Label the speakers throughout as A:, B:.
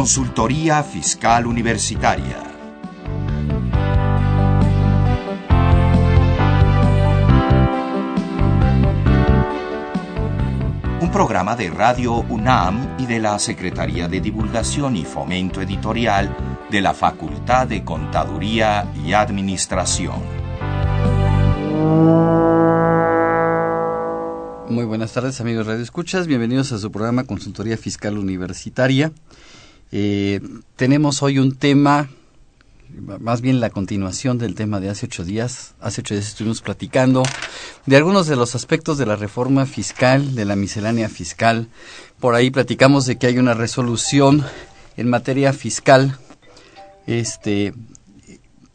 A: Consultoría Fiscal Universitaria. Un programa de Radio UNAM y de la Secretaría de Divulgación y Fomento Editorial de la Facultad de Contaduría y Administración.
B: Muy buenas tardes amigos Radio Escuchas, bienvenidos a su programa Consultoría Fiscal Universitaria. Eh, tenemos hoy un tema, más bien la continuación del tema de hace ocho días. Hace ocho días estuvimos platicando de algunos de los aspectos de la reforma fiscal, de la miscelánea fiscal. Por ahí platicamos de que hay una resolución en materia fiscal este,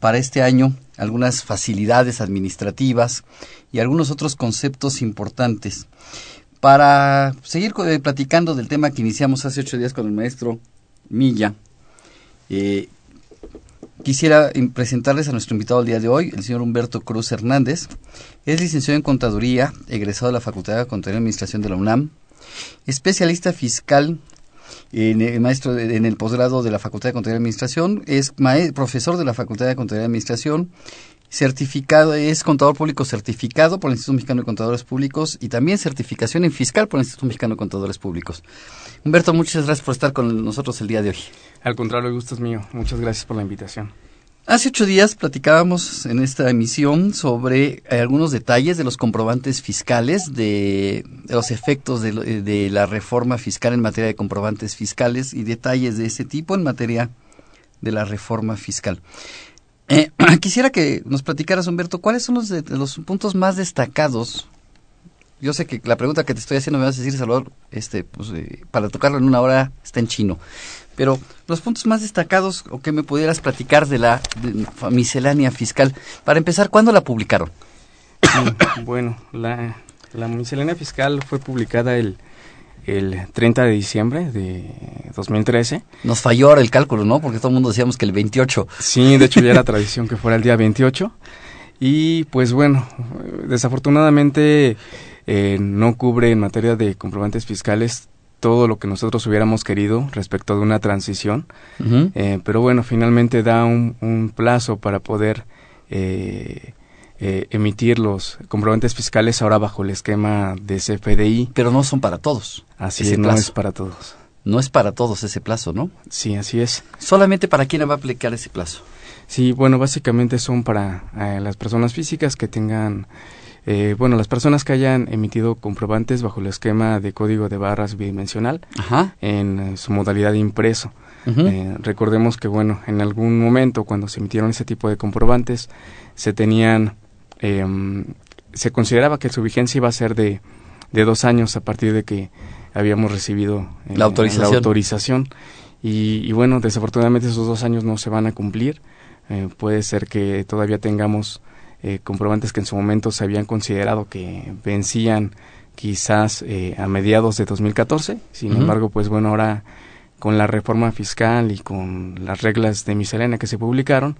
B: para este año, algunas facilidades administrativas y algunos otros conceptos importantes. Para seguir eh, platicando del tema que iniciamos hace ocho días con el maestro Milla, eh, quisiera presentarles a nuestro invitado el día de hoy, el señor Humberto Cruz Hernández. Es licenciado en Contaduría, egresado de la Facultad de Contaduría y Administración de la UNAM, especialista fiscal en el maestro en el posgrado de la Facultad de Contaduría y Administración, es profesor de la Facultad de Contaduría y Administración certificado, es contador público certificado por el Instituto Mexicano de Contadores Públicos y también certificación en fiscal por el Instituto Mexicano de Contadores Públicos. Humberto, muchas gracias por estar con nosotros el día de hoy.
C: Al contrario, el gusto es mío. Muchas gracias por la invitación.
B: Hace ocho días platicábamos en esta emisión sobre eh, algunos detalles de los comprobantes fiscales, de, los efectos de, de, la reforma fiscal en materia de comprobantes fiscales y detalles de ese tipo en materia de la reforma fiscal. Eh, quisiera que nos platicaras, Humberto, ¿cuáles son los, de, los puntos más destacados? Yo sé que la pregunta que te estoy haciendo me vas a decir, Salvador, este, pues, eh, para tocarlo en una hora está en chino. Pero los puntos más destacados o que me pudieras platicar de la miscelánea fiscal. Para empezar, ¿cuándo la publicaron?
C: bueno, la, la miscelánea fiscal fue publicada el el 30 de diciembre de 2013.
B: Nos falló ahora el cálculo, ¿no? Porque todo el mundo decíamos que el 28.
C: Sí, de hecho ya era tradición que fuera el día 28. Y pues bueno, desafortunadamente eh, no cubre en materia de comprobantes fiscales todo lo que nosotros hubiéramos querido respecto de una transición. Eh, pero bueno, finalmente da un, un plazo para poder eh, eh, emitir los comprobantes fiscales ahora bajo el esquema de CFDI.
B: Pero no son para todos.
C: Así es, no es para todos.
B: No es para todos ese plazo, ¿no?
C: Sí, así es.
B: ¿Solamente para quién va a aplicar ese plazo?
C: Sí, bueno, básicamente son para eh, las personas físicas que tengan, eh, bueno, las personas que hayan emitido comprobantes bajo el esquema de código de barras bidimensional en su modalidad impreso. recordemos que, bueno, en algún momento cuando se emitieron ese tipo de comprobantes, se tenían eh, se consideraba que su vigencia iba a ser de, de dos años a partir de que habíamos recibido
B: eh, la autorización.
C: La autorización. Y, bueno, desafortunadamente esos dos años no se van a cumplir. Eh, puede ser que todavía tengamos eh, comprobantes que en su momento se habían considerado que vencían quizás eh, a mediados de 2014. Sin embargo, pues bueno, ahora con la reforma fiscal y con las reglas de miscelánea que se publicaron,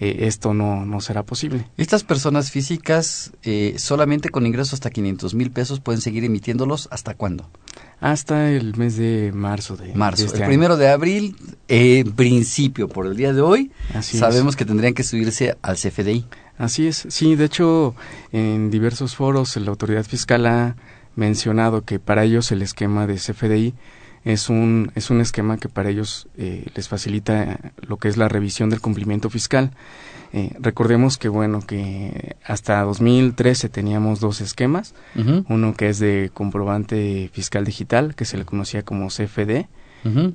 C: eh, esto no, no será posible.
B: Estas personas físicas eh, solamente con ingresos hasta 500 mil pesos pueden seguir emitiéndolos hasta cuándo?
C: Hasta el mes de marzo de
B: marzo.
C: este
B: el primero de abril, en principio, por el día de hoy, sabemos que tendrían que subirse al CFDI.
C: Así es, sí, de hecho, en diversos foros la autoridad fiscal ha mencionado que para ellos el esquema de CFDI es un, es un esquema que para ellos eh, les facilita lo que es la revisión del cumplimiento fiscal. Eh, recordemos que, bueno, que hasta 2013 teníamos dos esquemas. Uno que es de comprobante fiscal digital, que se le conocía como CFD,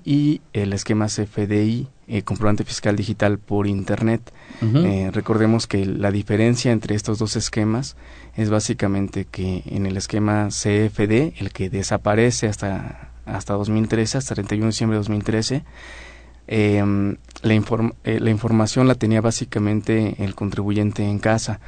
C: y el esquema CFDI, eh, comprobante fiscal digital por Internet. recordemos que la diferencia entre estos dos esquemas es básicamente que en el esquema CFD, el que desaparece hasta hasta 2013, hasta 31 de diciembre de 2013, em, la, eh, la, información la tenía básicamente el contribuyente en casa.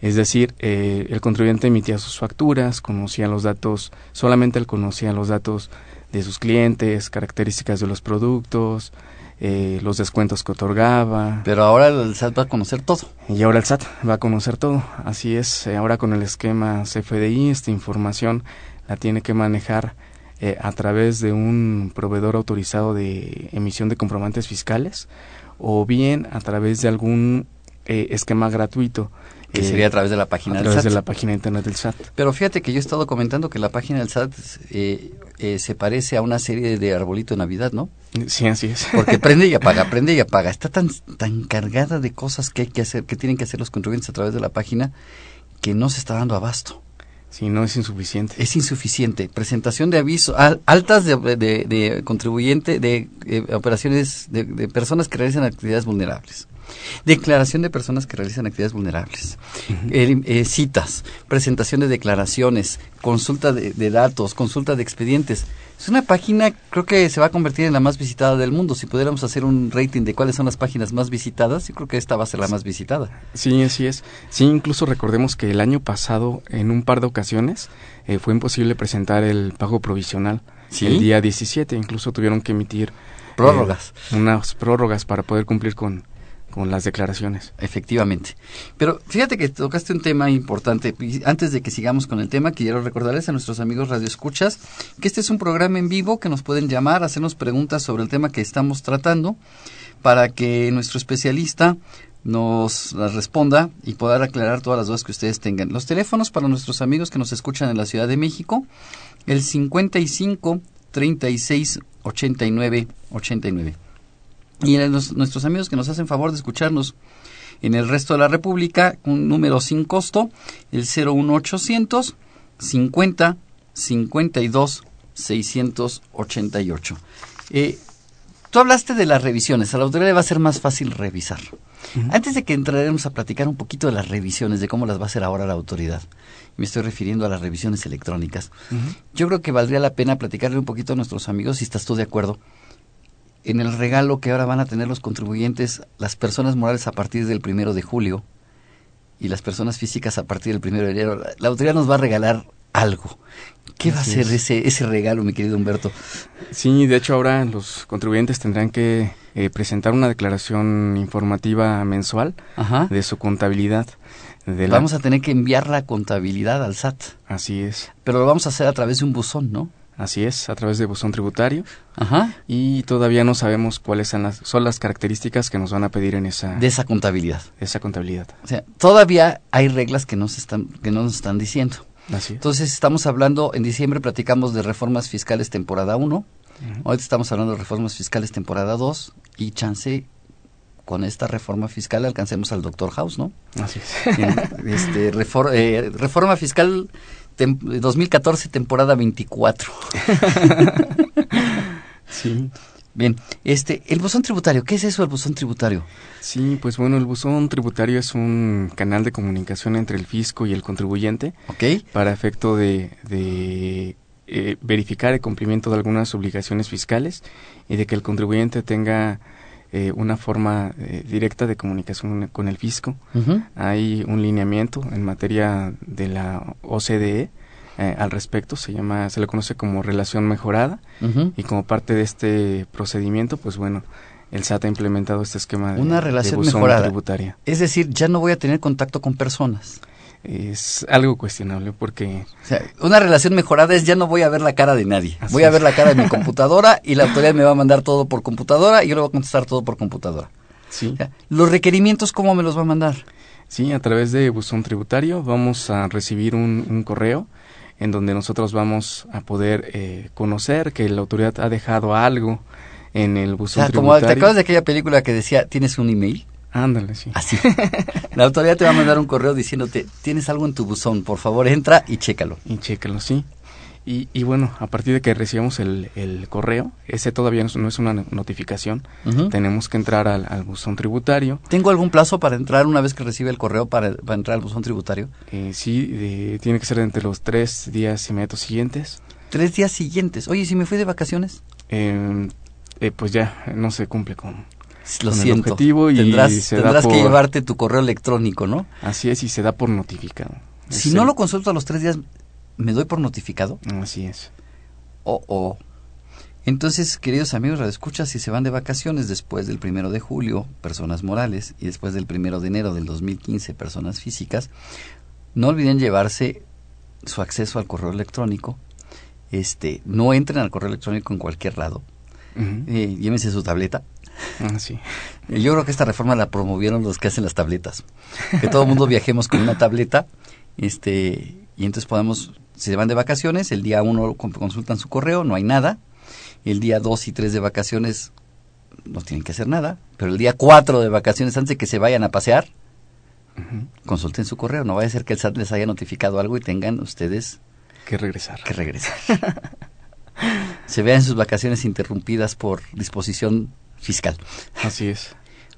C: Es decir, eh, el contribuyente emitía sus facturas, conocía los datos, solamente él conocía los datos de sus clientes, características de los productos, eh, los descuentos que otorgaba.
B: Pero ahora el SAT va a conocer todo.
C: Y ahora el SAT va a conocer todo. Así es, ahora con el esquema CFDI, esta información la tiene que manejar eh, a través de un proveedor autorizado de emisión de comprobantes fiscales o bien a través de algún eh, esquema gratuito.
B: Que
C: eh,
B: sería a través de la página
C: a
B: del
C: través
B: SAT.
C: de la página de internet del SAT.
B: Pero fíjate que yo he estado comentando que la página del SAT eh, eh, se parece a una serie de arbolito de Navidad, ¿no?
C: Sí, así es.
B: Porque prende y apaga, prende y apaga. Está tan, tan cargada de cosas que hay que hacer, que tienen que hacer los contribuyentes a través de la página, que no se está dando abasto.
C: Sí, no es insuficiente.
B: Es insuficiente. Presentación de aviso, al- altas de, de, contribuyente, de eh, operaciones de, de personas que realizan actividades vulnerables. Declaración de personas que realizan actividades vulnerables. Eh, eh, citas, presentación de declaraciones, consulta de, de datos, consulta de expedientes. Es una página, creo que se va a convertir en la más visitada del mundo. Si pudiéramos hacer un rating de cuáles son las páginas más visitadas, yo creo que esta va a ser la más visitada.
C: Sí, así es. Sí, incluso recordemos que el año pasado, en un par de ocasiones, eh, fue imposible presentar el pago provisional.
B: ¿Sí?
C: El día 17, incluso tuvieron que emitir eh,
B: Prórrogas.
C: unas prórrogas para poder cumplir con, con las declaraciones.
B: Efectivamente. Pero fíjate que tocaste un tema importante. Antes de que sigamos con el tema, quiero recordarles a nuestros amigos radioescuchas que este es un programa en vivo que nos pueden llamar, hacernos preguntas sobre el tema que estamos tratando para que nuestro especialista nos las responda y poder aclarar todas las dudas que ustedes tengan. Los teléfonos para nuestros amigos que nos escuchan en la Ciudad de México, el 55 36 89 89. Y a los- nuestros amigos que nos hacen favor de escucharnos en el resto de la República, un número sin costo, el 01800 50 52 688. Eh, tú hablaste de las revisiones, a la autoridad le va a ser más fácil revisar. Antes de que entraremos a platicar un poquito de las revisiones, de cómo las va a hacer ahora la autoridad, me estoy refiriendo a las revisiones electrónicas, yo creo que valdría la pena platicarle un poquito a nuestros amigos, si estás tú de acuerdo, en el regalo que ahora van a tener los contribuyentes, las personas morales a partir del primero de julio y las personas físicas a partir del primero de enero. La, autoridad nos va a regalar algo. ¿Qué va a ser
C: es.
B: ese, ese regalo, mi querido Humberto?
C: Sí, de hecho ahora los contribuyentes tendrán que eh, presentar una declaración informativa mensual
B: Ajá.
C: de su contabilidad. De la-
B: Vamos a tener que enviar la contabilidad al SAT,
C: Así es,
B: pero lo vamos a hacer a través de un buzón, ¿no?
C: Así es, a través de buzón tributario.
B: Ajá.
C: Y todavía no sabemos cuáles son las, son las características que nos van a pedir en esa,
B: De esa contabilidad.
C: esa contabilidad.
B: O sea, todavía hay reglas que, nos están, que no nos están diciendo.
C: Así es.
B: Entonces, estamos hablando, en diciembre platicamos de reformas fiscales temporada 1,
C: Ujú.
B: ahorita estamos hablando de reformas fiscales temporada 2, y chance, con esta reforma fiscal alcancemos al Doctor House, ¿no?
C: Así es.
B: Este, refor- eh, reforma fiscal tem- 2014, temporada 24.
C: sí.
B: Bien, este, el buzón tributario, ¿qué es eso el buzón tributario?
C: Sí, pues bueno, el buzón tributario es un canal de comunicación entre el fisco y el contribuyente
B: ¿Ok?
C: para efecto de, de eh, verificar el cumplimiento de algunas obligaciones fiscales y de que el contribuyente tenga eh, una forma eh, directa de comunicación con el fisco. Hay un lineamiento en materia de la OCDE eh, al respecto, se llama, se le conoce como relación mejorada y como parte de este procedimiento, pues bueno, el SAT ha implementado este esquema de,
B: Una relación mejorada.
C: tributaria.
B: Es decir, ya no voy a tener contacto con personas.
C: Es algo cuestionable porque
B: O sea, una relación mejorada es ya no voy a ver la cara de nadie.
C: Así
B: voy a ver la cara de mi computadora y la autoridad me va a mandar todo por computadora y yo le voy a contestar todo por computadora.
C: sí,
B: O sea, los requerimientos, ¿cómo me los va a mandar?
C: sí, a través de buzón tributario vamos a recibir un, un correo en donde nosotros vamos a poder eh, conocer que la autoridad ha dejado algo en el
B: O
C: buzón
B: sea, como te
C: tributario.
B: acuerdas de aquella película que decía, ¿tienes un email?
C: Ándale, sí.
B: Así. la autoridad te va a mandar un correo diciéndote, tienes algo en tu buzón, por favor entra y chécalo.
C: Y chécalo, sí. Y, y bueno, a partir de que recibamos el, el correo, ese todavía no es- una notificación, tenemos que entrar al, al buzón tributario.
B: ¿Tengo algún plazo para entrar una vez que recibe el correo para, para entrar al buzón tributario?
C: Eh, sí, de- tiene que ser entre los tres días inmediatos siguientes.
B: Tres días siguientes. Oye, si me fui de vacaciones.
C: Eh, eh, pues ya no se cumple con...
B: Lo
C: Con el
B: siento.
C: objetivo y
B: tendrás
C: se da
B: tendrás que llevarte tu correo electrónico, ¿no?
C: Así es y se da por notificado.
B: Si
C: Es
B: no
C: el-
B: lo consulto a los tres días, ¿me doy por notificado?
C: Así es.
B: Oh, oh. Entonces, queridos amigos, escucha si se van de vacaciones después del primero de julio, personas morales, y después del primero de enero del 2015, personas físicas, no olviden llevarse su acceso al correo electrónico este, no entren al correo electrónico en cualquier lado. Eh, llévense su tableta.
C: Ah, sí.
B: Yo creo que esta reforma la promovieron los que hacen las tabletas. Que todo el mundo viajemos con una tableta, este, y entonces podamos, se van de vacaciones, el día uno consultan su correo, no hay nada, el día dos y tres de vacaciones no tienen que hacer nada, pero el día cuatro de vacaciones, antes de que se vayan a pasear, consulten su correo, no vaya a ser que el SAT les haya notificado algo y tengan ustedes
C: que regresar.
B: Que regresar. se vean sus vacaciones interrumpidas por disposición fiscal.
C: Así es.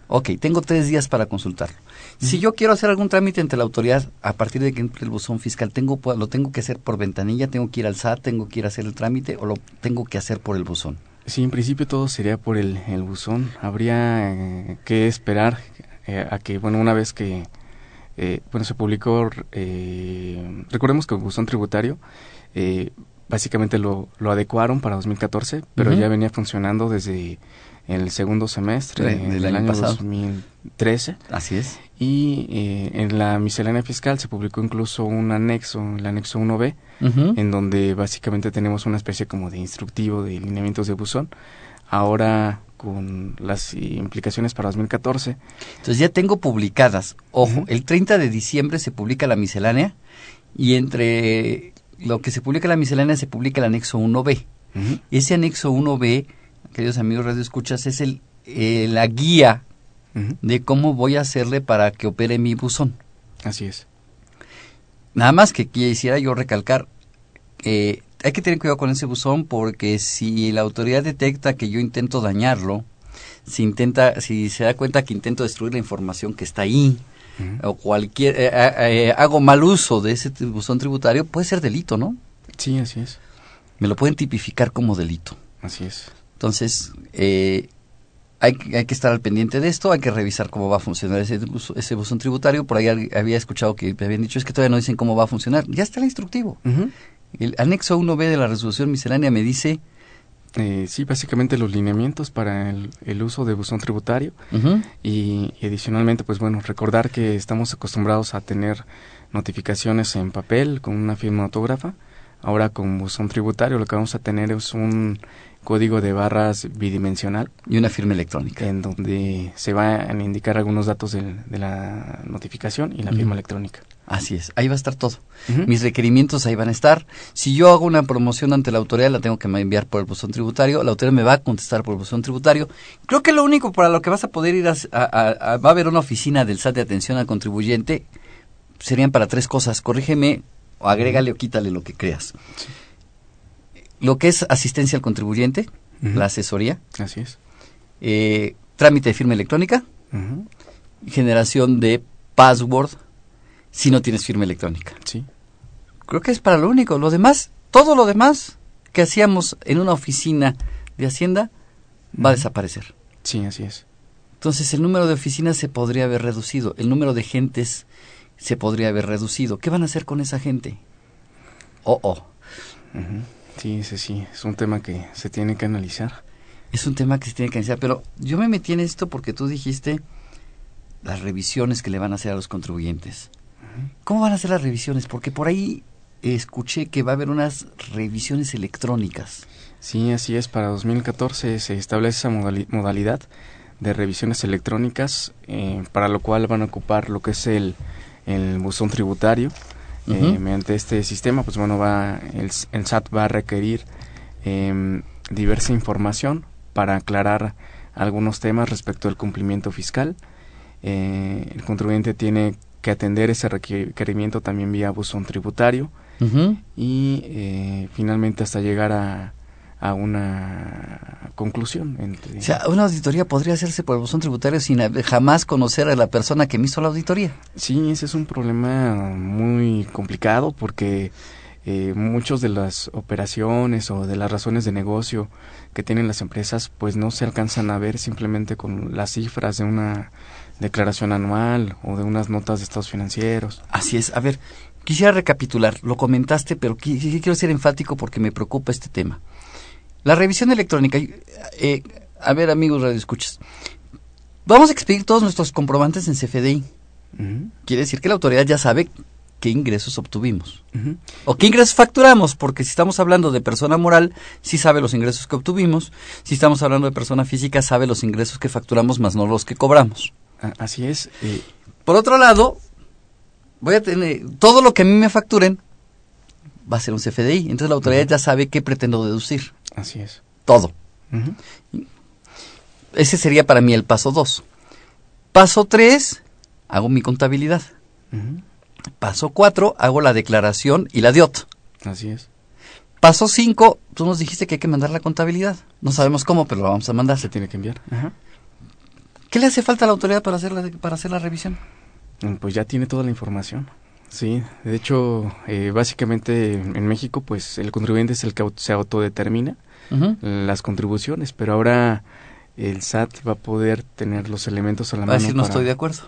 B: Ok, tengo tres días para consultarlo. Si yo quiero hacer algún trámite ante la autoridad a partir de que entre el buzón fiscal, tengo lo tengo que hacer por ventanilla, tengo que ir al SAT, tengo que ir a hacer el trámite o lo tengo que hacer por el buzón.
C: Sí, en principio todo sería por el, buzón. Habría eh, que esperar eh, a que, bueno, una vez que eh, bueno, se publicó, eh, recordemos que el buzón tributario eh, básicamente lo, lo, adecuaron para 2014, pero ya venía funcionando desde el segundo semestre del año, año 2013.
B: Así es.
C: Y eh, en la miscelánea fiscal se publicó incluso un anexo, el anexo 1B, en donde básicamente tenemos una especie como de instructivo de lineamientos de buzón. Ahora con las implicaciones para 2014.
B: Entonces ya tengo publicadas, ojo, el 30 de diciembre se publica la miscelánea y entre lo que se publica la miscelánea se publica el anexo 1B. Ese anexo 1B, queridos amigos Radio Escuchas, es el, eh, la guía de cómo voy a hacerle para que opere mi buzón.
C: Así es.
B: Nada más que quisiera yo recalcar, eh, hay que tener cuidado con ese buzón porque si la autoridad detecta que yo intento dañarlo, si intenta, si se da cuenta que intento destruir la información que está ahí, o cualquier, eh, eh, hago mal uso de ese buzón tributario, puede ser delito, ¿no?
C: Sí, así es.
B: Me lo pueden tipificar como delito.
C: Así es.
B: Entonces, eh, hay, hay, que estar al pendiente de esto, hay que revisar cómo va a funcionar ese, ese buzón tributario. Por ahí había escuchado que me habían dicho, es que todavía no dicen cómo va a funcionar. Ya está el instructivo. El anexo 1B de la resolución miscelánea me dice...
C: Eh, sí, básicamente los lineamientos para el, uso de buzón tributario y, adicionalmente, pues bueno, recordar que estamos acostumbrados a tener notificaciones en papel con una firma autógrafa. Ahora con buzón tributario lo que vamos a tener es un código de barras bidimensional.
B: Y una firma electrónica.
C: En donde se van a indicar algunos datos de, la notificación y la firma electrónica.
B: Así es, ahí va a estar todo. Mis requerimientos ahí van a estar. Si yo hago una promoción ante la autoridad, la tengo que enviar por el buzón tributario. La autoridad me va a contestar por el buzón tributario. Creo que lo único para lo que vas a poder ir a, va a haber una oficina del SAT de atención al contribuyente. Serían para tres cosas. Corrígeme o agrégale o quítale lo que creas. Lo que es asistencia al contribuyente, la asesoría.
C: Así es.
B: Eh, trámite de firma electrónica. Generación de password si no tienes firma electrónica.
C: Sí.
B: Creo que es para lo único. Lo demás, todo lo demás que hacíamos en una oficina de Hacienda va a desaparecer.
C: Sí, así es.
B: Entonces el número de oficinas se podría haber reducido, el número de gentes se podría haber reducido. ¿Qué van a hacer con esa gente? Oh, oh.
C: Sí, sí, sí, es un tema que se tiene que analizar.
B: Es un tema que se tiene que analizar, pero yo me metí en esto porque tú dijiste las revisiones que le van a hacer a los contribuyentes. ¿Cómo van a ser las revisiones? Porque por ahí escuché que va a haber unas revisiones electrónicas.
C: Sí, así es. Para 2014 se establece esa modalidad de revisiones electrónicas, eh, para lo cual van a ocupar lo que es el, el buzón tributario. Eh, mediante este sistema, pues bueno, va el, SAT va a requerir em, diversa información para aclarar algunos temas respecto al cumplimiento fiscal. Eh, el contribuyente tiene que atender ese requerimiento también vía buzón tributario y eh, finalmente hasta llegar a, a una conclusión.
B: Entre... O sea, una auditoría podría hacerse por el buzón tributario sin jamás conocer a la persona que me hizo la auditoría.
C: Sí, ese es un problema muy complicado porque eh, muchas de las operaciones o de las razones de negocio que tienen las empresas pues no se alcanzan a ver simplemente con las cifras de una declaración anual o de unas notas de estados financieros.
B: Así es. A ver, quisiera recapitular. Lo comentaste, pero quiero ser enfático porque me preocupa este tema. La revisión electrónica. Eh, a ver, amigos radioescuchas. Vamos a expedir todos nuestros comprobantes en CFDI. Quiere decir que la autoridad ya sabe qué ingresos obtuvimos. O qué ingresos facturamos, porque si estamos hablando de persona moral, sí sabe los ingresos que obtuvimos. Si estamos hablando de persona física, sabe los ingresos que facturamos, más no los que cobramos.
C: Así es.
B: Eh. Por otro lado, voy a tener todo lo que a mí me facturen va a ser un CFDI. Entonces la autoridad ya sabe qué pretendo deducir.
C: Así es.
B: Todo. Ese sería para mí el paso 2. Paso 3, hago mi contabilidad. Paso 4, hago la declaración y la DIOT.
C: Así es.
B: Paso 5, tú nos dijiste que hay que mandar la contabilidad. No sabemos cómo, pero lo vamos a mandar.
C: Se tiene que enviar.
B: ¿Qué le hace falta a la autoridad para hacer la, para hacer la revisión?
C: Mm, pues ya tiene toda la información. Sí, de hecho, eh, básicamente en México, pues el contribuyente es el que se autodetermina las contribuciones, pero ahora el SAT va a poder tener los elementos a la mano.
B: Va a decir, no estoy de acuerdo.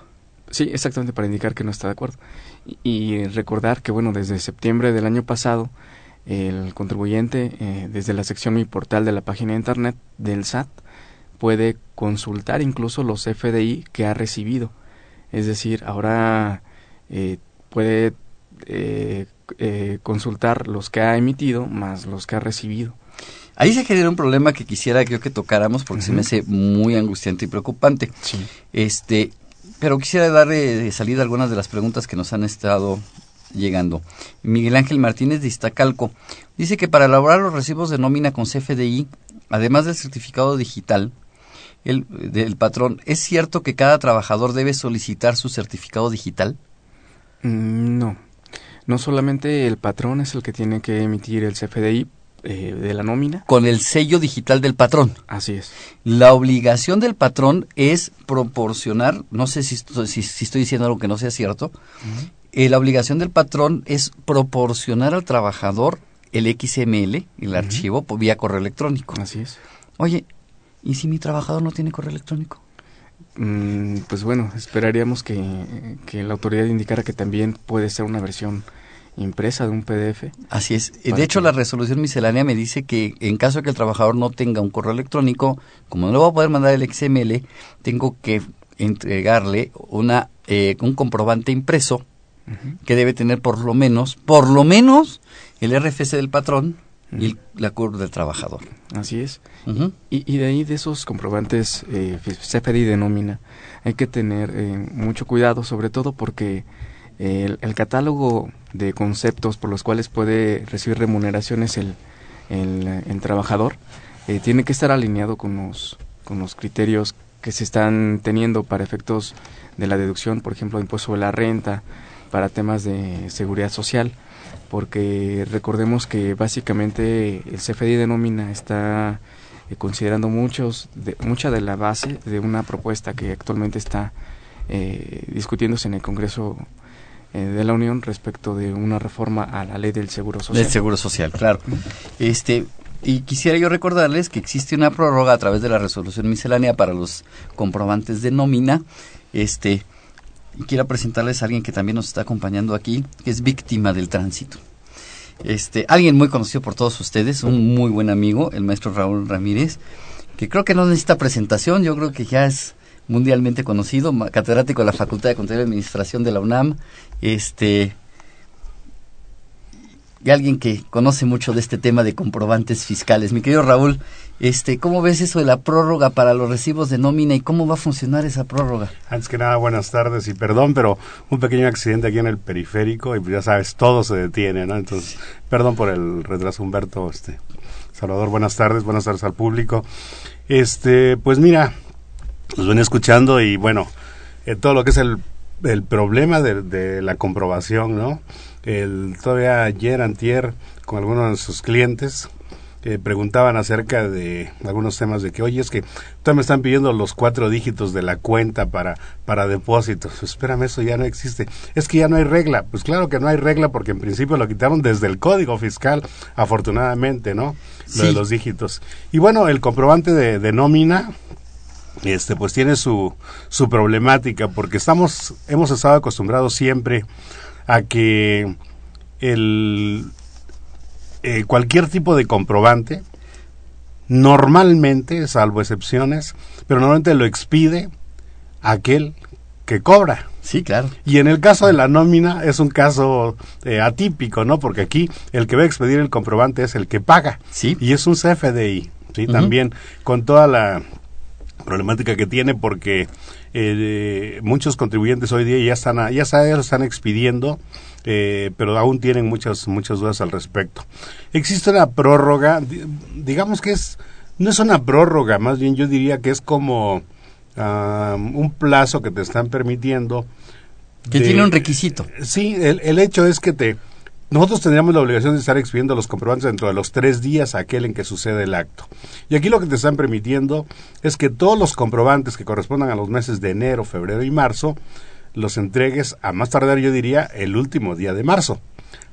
C: Sí, exactamente, para indicar que no está de acuerdo. Y, recordar que, bueno, desde septiembre del año pasado, el contribuyente, eh, desde la sección Mi Portal de la página de Internet del SAT, puede consultar incluso los FDI que ha recibido. Es decir, ahora eh, puede eh, consultar los que ha emitido más los que ha recibido.
B: Ahí se genera un problema que quisiera yo que tocáramos porque se me hace muy angustiante y preocupante. Este, pero quisiera darle salida a algunas de las preguntas que nos han estado llegando. Miguel Ángel Martínez de Iztacalco dice que para elaborar los recibos de nómina con CFDI, además del certificado digital el, del patrón, ¿es cierto que cada trabajador debe solicitar su certificado digital?
C: Mm, no. No solamente el patrón es el que tiene que emitir el CFDI, eh, de la nómina.
B: Con el sello digital del patrón.
C: Así es.
B: La obligación del patrón es proporcionar, no sé si, si, estoy diciendo algo que no sea cierto, eh, la obligación del patrón es proporcionar al trabajador el XML, el archivo, por vía correo electrónico.
C: Así es.
B: Oye, ¿y si mi trabajador no tiene correo electrónico?
C: Mm, pues bueno, esperaríamos que, que la autoridad indicara que también puede ser una versión impresa de un PDF.
B: Así es. De hecho, la resolución miscelánea me dice que en caso de que el trabajador no tenga un correo electrónico, como no le voy a poder mandar el XML, tengo que entregarle una eh, un comprobante impreso que debe tener por lo menos, por lo menos, el RFC del patrón y la curva del trabajador.
C: Así es. y, y, de ahí, de esos comprobantes eh, CFDI de nómina, hay que tener eh, mucho cuidado, sobre todo porque el, catálogo de conceptos por los cuales puede recibir remuneraciones el, el, trabajador eh, tiene que estar alineado con los, con los criterios que se están teniendo para efectos de la deducción, por ejemplo, impuesto de la renta, para temas de seguridad social, porque recordemos que básicamente el CFDI de nómina está eh, considerando muchos de, mucha de la base de una propuesta que actualmente está eh, discutiéndose en el Congreso eh, de la Unión respecto de una reforma a la ley del Seguro Social.
B: Del Seguro Social, claro. Este, y quisiera yo recordarles que existe una prórroga a través de la resolución miscelánea para los comprobantes de nómina. Este, y quiero presentarles a alguien que también nos está acompañando aquí, que es víctima del tránsito. Este, alguien muy conocido por todos ustedes, un muy buen amigo, el maestro Raúl Ramírez, que creo que no necesita presentación, yo creo que ya es mundialmente conocido, catedrático de la Facultad de Contaduría y Administración de la UNAM, este y alguien que conoce mucho de este tema de comprobantes fiscales. Mi querido Raúl, este, ¿cómo ves eso de la prórroga para los recibos de nómina y cómo va a funcionar esa prórroga?
D: Antes que nada, buenas tardes y perdón, pero un pequeño accidente aquí en el periférico y pues ya sabes, todo se detiene, ¿no? Entonces, perdón por el retraso, Humberto, este, Salvador, buenas tardes, buenas tardes al público. Este, pues mira, los ven escuchando y bueno, eh, todo lo que es el, el problema de, de, la comprobación, ¿no? El, todavía ayer, antier, con algunos de sus clientes, eh, preguntaban acerca de algunos temas de que, oye, es que todavía me están pidiendo los cuatro dígitos de la cuenta para, para depósitos. Espérame, eso ya no existe. Es que ya no hay regla. Pues claro que no hay regla porque en principio lo quitaron desde el código fiscal, afortunadamente, ¿no? Lo de los dígitos. Y bueno, el comprobante de, de nómina, este pues tiene su, su problemática porque estamos hemos estado acostumbrados siempre a que el eh, cualquier tipo de comprobante normalmente salvo excepciones pero normalmente lo expide aquel que cobra
B: Sí, claro.
D: Y en el caso de la nómina es un caso eh, atípico, ¿no? Porque aquí el que va a expedir el comprobante es el que paga.
B: Sí.
D: Y es un CFDI, ¿sí? También con toda la problemática que tiene porque eh, muchos contribuyentes hoy día ya están, ya lo están expidiendo, eh, pero aún tienen muchas, muchas dudas al respecto. Existe una prórroga, digamos que es, no es una prórroga, más bien yo diría que es como un plazo que te están permitiendo.
B: Que tiene un requisito.
D: Sí, el, el hecho es que te... Nosotros tendríamos la obligación de estar expidiendo los comprobantes dentro de los tres días aquel en que sucede el acto. Y aquí lo que te están permitiendo es que todos los comprobantes que correspondan a los meses de enero, febrero y marzo los entregues a más tardar, yo diría, el último día de marzo,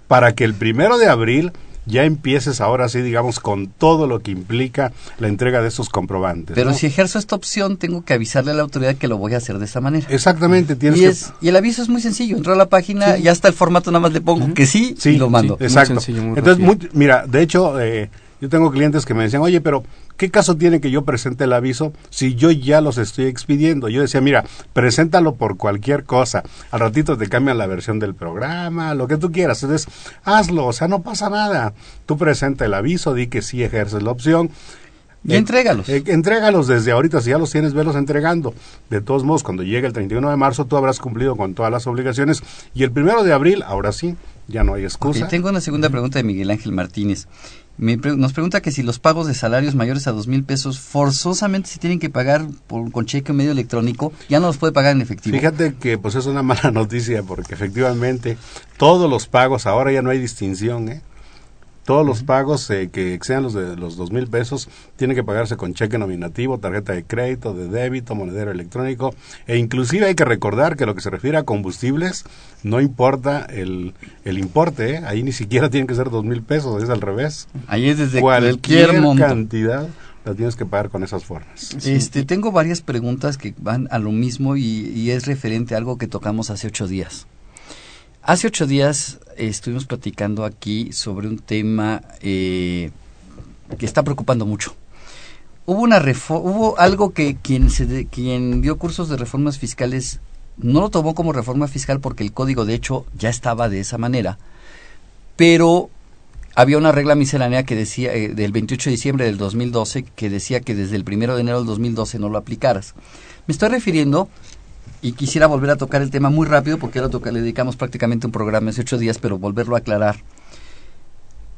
D: para que el primero de abril ya empieces ahora sí, digamos, con todo lo que implica la entrega de esos comprobantes.
B: Pero si ejerzo esta opción, tengo que avisarle a la autoridad que lo voy a hacer de esa manera.
D: Exactamente, tienes
B: y, es, y el aviso es muy sencillo. Entro a la página, ya está el formato, nada más le pongo que sí, y lo mando.
D: exacto. Entonces, mira, de hecho, eh, yo tengo clientes que me decían, oye, pero ¿qué caso tiene que yo presente el aviso si yo ya los estoy expidiendo? Yo decía, mira, preséntalo por cualquier cosa. Al ratito te cambian la versión del programa, lo que tú quieras. Entonces, hazlo, o sea, no pasa nada. Tú presenta el aviso, di que sí ejerces la opción.
B: Y entrégalos.
D: Eh, entrégalos desde ahorita, si ya los tienes, velos entregando. De todos modos, cuando llegue el 31 de marzo, tú habrás cumplido con todas las obligaciones. Y el primero de abril, ahora sí, ya no hay excusa.
B: tengo una segunda pregunta de Miguel Ángel Martínez nos pregunta que si los pagos de salarios mayores a dos mil pesos forzosamente se tienen que pagar por, con cheque medio electrónico, ya no los puede pagar en efectivo.
D: Fíjate que pues es una mala noticia porque efectivamente todos los pagos ahora ya no hay distinción, ¿eh? Todos los pagos eh, que excedan los de los dos mil pesos tienen que pagarse con cheque nominativo, tarjeta de crédito, de débito, monedero electrónico e inclusive hay que recordar que lo que se refiere a combustibles no importa el, el importe, ¿eh? ahí ni siquiera tienen que ser dos mil pesos, es al revés.
B: Ahí es desde
D: cualquier cantidad la tienes que pagar con esas formas.
B: Este, tengo varias preguntas que van a lo mismo y, y es referente a algo que tocamos hace ocho días. Hace ocho días estuvimos platicando aquí sobre un tema eh, que está preocupando mucho. Hubo una hubo algo que quien se quien dio cursos de reformas fiscales no lo tomó como reforma fiscal porque el código de hecho ya estaba de esa manera, pero había una regla miscelánea que decía eh, del 28 de diciembre del 2012 que decía que desde el 1 de enero del 2012 no lo aplicaras. Me estoy refiriendo y quisiera volver a tocar el tema muy rápido porque ahora toca, le dedicamos prácticamente un programa hace ocho días, pero volverlo a aclarar.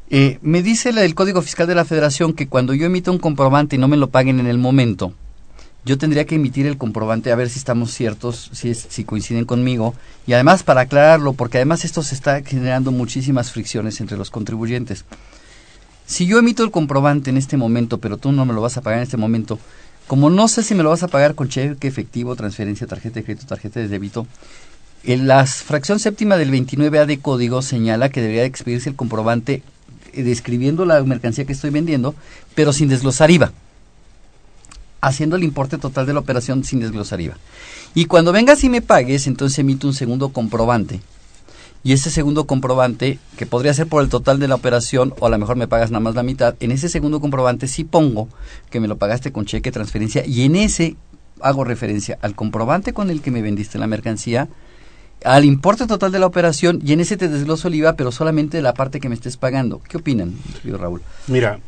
B: Eh, me dice el Código Fiscal de la Federación que cuando yo emito un comprobante y no me lo paguen en el momento, yo tendría que emitir el comprobante a ver si estamos ciertos, si, si coinciden conmigo. Y además, para aclararlo, porque además esto se está generando muchísimas fricciones entre los contribuyentes. Si yo emito el comprobante en este momento, pero tú no me lo vas a pagar en este momento, como no sé si me lo vas a pagar con cheque efectivo, transferencia, tarjeta de crédito, tarjeta de débito, en la fracción séptima del 29A de código señala que debería expedirse el comprobante eh, describiendo la mercancía que estoy vendiendo, pero sin desglosar IVA, haciendo el importe total de la operación sin desglosar IVA. Y cuando vengas y me pagues, entonces emito un segundo comprobante y ese segundo comprobante, que podría ser por el total de la operación o a lo mejor me pagas nada más la mitad, en ese segundo comprobante sí pongo que me lo pagaste con cheque, transferencia y en ese hago referencia al comprobante con el que me vendiste la mercancía, al importe total de la operación y en ese te desgloso el IVA, pero solamente la parte que me estés pagando. ¿Qué opinan, Raúl?
D: Mira,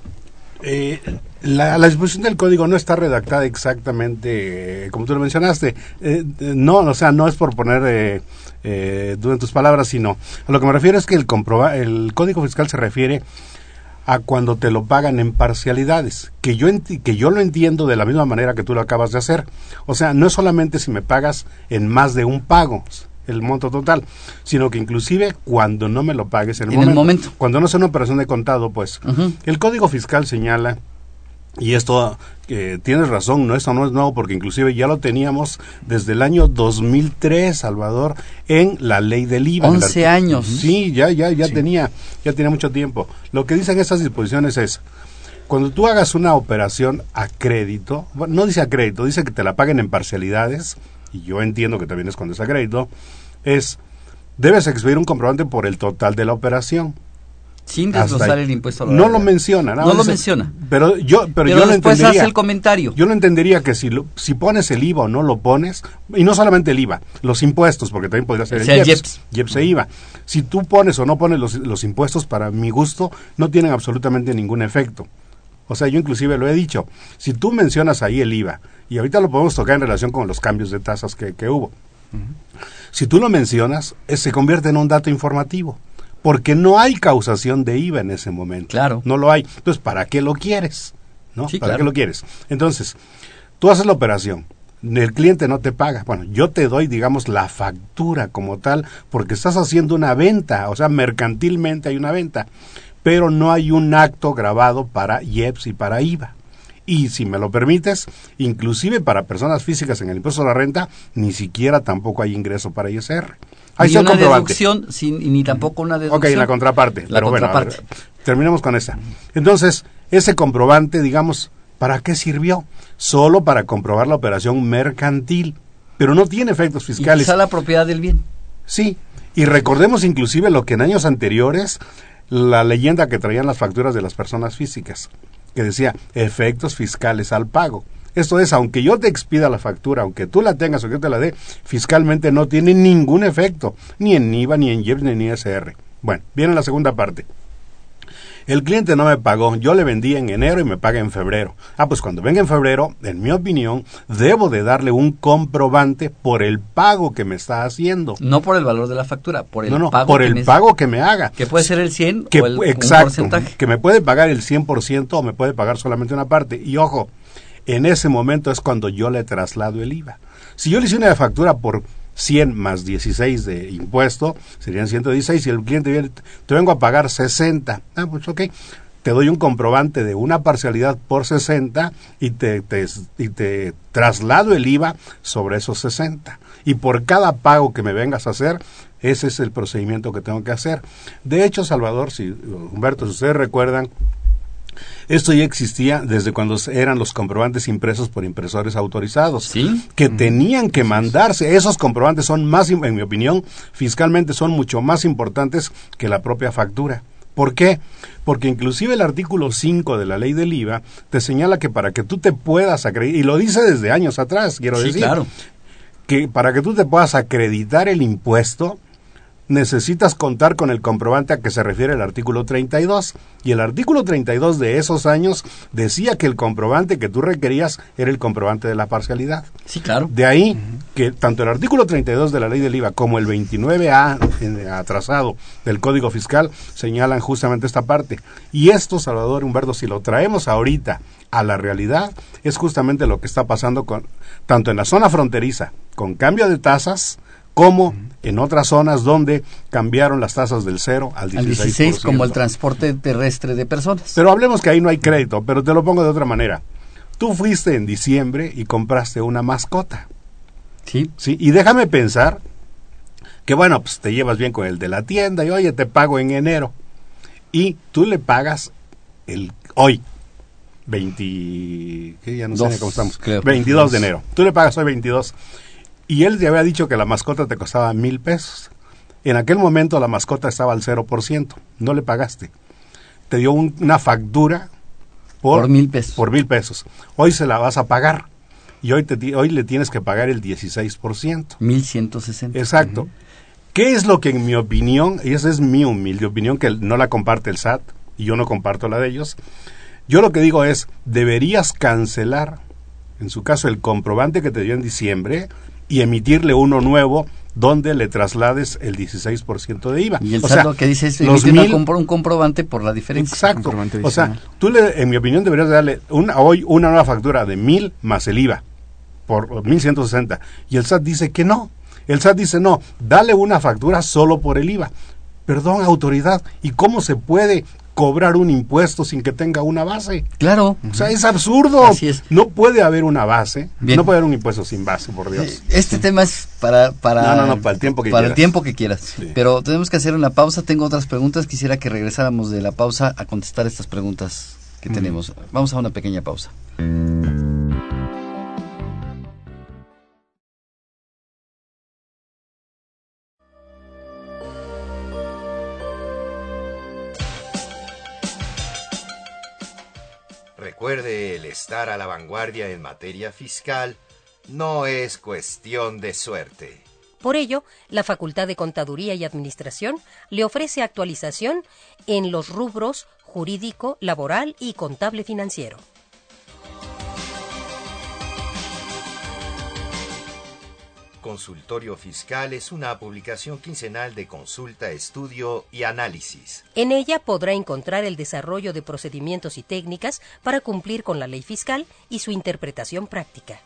D: eh, la, disposición del código no está redactada exactamente eh, como tú lo mencionaste. Eh, no, o sea, no es por poner duda en tus palabras, sino a lo que me refiero es que el, el código fiscal se refiere a cuando te lo pagan en parcialidades, que yo, que yo lo entiendo de la misma manera que tú lo acabas de hacer. O sea, no es solamente si me pagas en más de un pago, el monto total, sino que inclusive cuando no me lo pagues en el, momento, cuando no sea una operación de contado, pues. El Código Fiscal señala y esto eh, tienes razón, no esto no es nuevo porque inclusive ya lo teníamos desde el año 2003, Salvador, en la ley del IVA.
B: 11 años.
D: Sí, ya ya ya tenía ya tenía mucho tiempo. Lo que dicen estas disposiciones es cuando tú hagas una operación a crédito, no dice a crédito, dice que te la paguen en parcialidades, y yo entiendo que también es cuando es a crédito, es, debes expedir un comprobante por el total de la operación.
B: Sin desglosar el impuesto a la
D: No lo menciona, nada
B: No lo menciona.
D: Pero yo, pero,
B: Pero
D: yo lo entendería.
B: hace el comentario.
D: Yo lo entendería que si, lo- si pones el IVA o no lo pones, y no solamente el IVA, los impuestos, porque también podría ser
B: O
D: el
B: sea, el
D: IEPS,
B: IEPS.
D: IEPS e IVA. Si tú pones o no pones los, los impuestos, para mi gusto, no tienen absolutamente ningún efecto. O sea, yo inclusive lo he dicho, si tú mencionas ahí el IVA, y ahorita lo podemos tocar en relación con los cambios de tasas que, que hubo, si tú lo mencionas, eh, se convierte en un dato informativo, porque no hay causación de IVA en ese momento.
B: Claro.
D: No lo hay. Entonces, ¿para qué lo quieres? ¿No?
B: Sí,
D: ¿Para
B: claro.
D: qué lo quieres? Entonces, tú haces la operación, el cliente no te paga. Bueno, yo te doy, digamos, la factura como tal, porque estás haciendo una venta, o sea, mercantilmente hay una venta, pero no hay un acto grabado para IEPS y para IVA. Y si me lo permites, inclusive para personas físicas en el impuesto a la renta, ni siquiera tampoco hay ingreso para ISR. Ahí
B: ni
D: está el
B: una
D: comprobante.
B: deducción, sin, y ni tampoco una deducción.
D: Ok, la contraparte.
B: La
D: pero bueno, a ver,
B: contraparte.
D: terminemos con esa. Entonces, ese comprobante, digamos, ¿para qué sirvió? Solo para comprobar la operación mercantil, pero no tiene efectos
B: Y
D: fiscales.
B: quizá la propiedad del bien.
D: Sí, y recordemos inclusive lo que en años anteriores, la leyenda que traían las facturas de las personas físicas, que decía efectos fiscales al pago. Esto es, aunque yo te expida la factura, aunque tú la tengas o que yo te la dé, fiscalmente no tiene ningún efecto, ni en IVA, ni en IEPS, ni en ISR. Bueno, viene la segunda parte. El cliente no me pagó, yo le vendí en enero y me paga en febrero. Ah, pues cuando venga en febrero, en mi opinión, debo de darle un comprobante por el pago que me está haciendo.
B: No por el valor de la factura, por el
D: no, no,
B: pago.
D: por
B: que
D: el
B: me-
D: pago que me haga.
B: Que puede ser el 100
D: Que,
B: o el un
D: exacto,
B: porcentaje.
D: que me puede pagar el 100% o me puede pagar solamente una parte. Y ojo, en ese momento es cuando yo le traslado el IVA. Si yo le hice una factura por 100 más 16 de impuesto, serían 116 y el cliente viene, te vengo a pagar 60. Ah, pues ok. Te doy un comprobante de una parcialidad por 60 y te, y te traslado el IVA sobre esos 60. Y por cada pago que me vengas a hacer, ese es el procedimiento que tengo que hacer. De hecho, Salvador, si, Humberto, si ustedes recuerdan, esto ya existía desde cuando eran los comprobantes impresos por impresores autorizados,
B: Sí.
D: que tenían que mandarse. Esos comprobantes son más, en mi opinión, fiscalmente son mucho más importantes que la propia factura. ¿Por qué? Porque inclusive el artículo 5 de la ley del IVA te señala que para que tú te puedas acreditar, y lo dice desde años atrás, quiero
B: Sí,
D: decir,
B: claro.
D: que para que tú te puedas acreditar el impuesto, necesitas contar con el comprobante a que se refiere el artículo 32. Y el artículo 32 de esos años decía que el comprobante que tú requerías era el comprobante de la parcialidad.
B: Sí, claro.
D: De ahí que tanto el artículo 32 de la ley del IVA como el 29A en- atrasado del Código Fiscal señalan justamente esta parte. Y esto, Salvador Humberto, si lo traemos ahorita a la realidad, es justamente lo que está pasando con tanto en la zona fronteriza, con cambio de tasas, como en otras zonas donde cambiaron las tasas del 0 al 16%.
B: Al 16 como el transporte terrestre de personas.
D: Pero hablemos que ahí no hay crédito, pero te lo pongo de otra manera. Tú fuiste en diciembre y compraste una mascota.
B: sí.
D: Sí, y déjame pensar que bueno, pues te llevas bien con el de la tienda y oye, te pago en enero. Y tú le pagas el hoy 20 ¿qué? ya no sé
B: Dos,
D: cómo estamos.
B: creo.
D: 22 de enero. Tú le pagas hoy 22. Y él te había dicho que la mascota te costaba mil pesos. En aquel momento la mascota estaba al 0%. No le pagaste. Te dio un- una factura por,
B: Por mil pesos.
D: por mil pesos. Hoy se la vas a pagar. Y hoy, te, hoy le tienes que pagar el 16%.
B: 1160.
D: Exacto. ¿Qué es lo que en mi opinión, y esa es mi humilde opinión, que no la comparte el SAT y yo no comparto la de ellos, yo lo que digo es, deberías cancelar, en su caso, el comprobante que te dio en diciembre y emitirle uno nuevo donde le traslades el 16% de IVA.
B: Y el
D: O
B: SAT
D: sea,
B: lo que dice es
D: los mil-
B: compro- un comprobante por la diferencia.
D: Exacto. O sea, tú, le, en mi opinión, deberías darle una, hoy una nueva factura de mil más el IVA por 1160. Y el SAT dice que no. El SAT dice no, dale una factura solo por el IVA. Perdón, autoridad, ¿y cómo se puede cobrar un impuesto sin que tenga una base?
B: Claro.
D: O sea, es absurdo.
B: Así es.
D: No puede haber una base.
B: Bien.
D: No puede haber un impuesto sin base, por Dios.
B: Este tema es para, para,
D: No, no, no, para el tiempo que
B: para el
D: quieras.
B: tiempo que quieras.
D: Sí.
B: Pero tenemos que hacer una pausa. Tengo otras preguntas. Quisiera que regresáramos de la pausa a contestar estas preguntas que tenemos. Vamos a una pequeña pausa.
A: Recuerde, el estar a la vanguardia en materia fiscal no es cuestión de suerte.
E: Por ello, la Facultad de Contaduría y Administración le ofrece actualización en los rubros jurídico, laboral y contable financiero.
A: Consultorio Fiscal es una publicación quincenal de consulta, estudio y análisis.
E: En ella podrá encontrar el desarrollo de procedimientos y técnicas para cumplir con la ley fiscal y su interpretación práctica.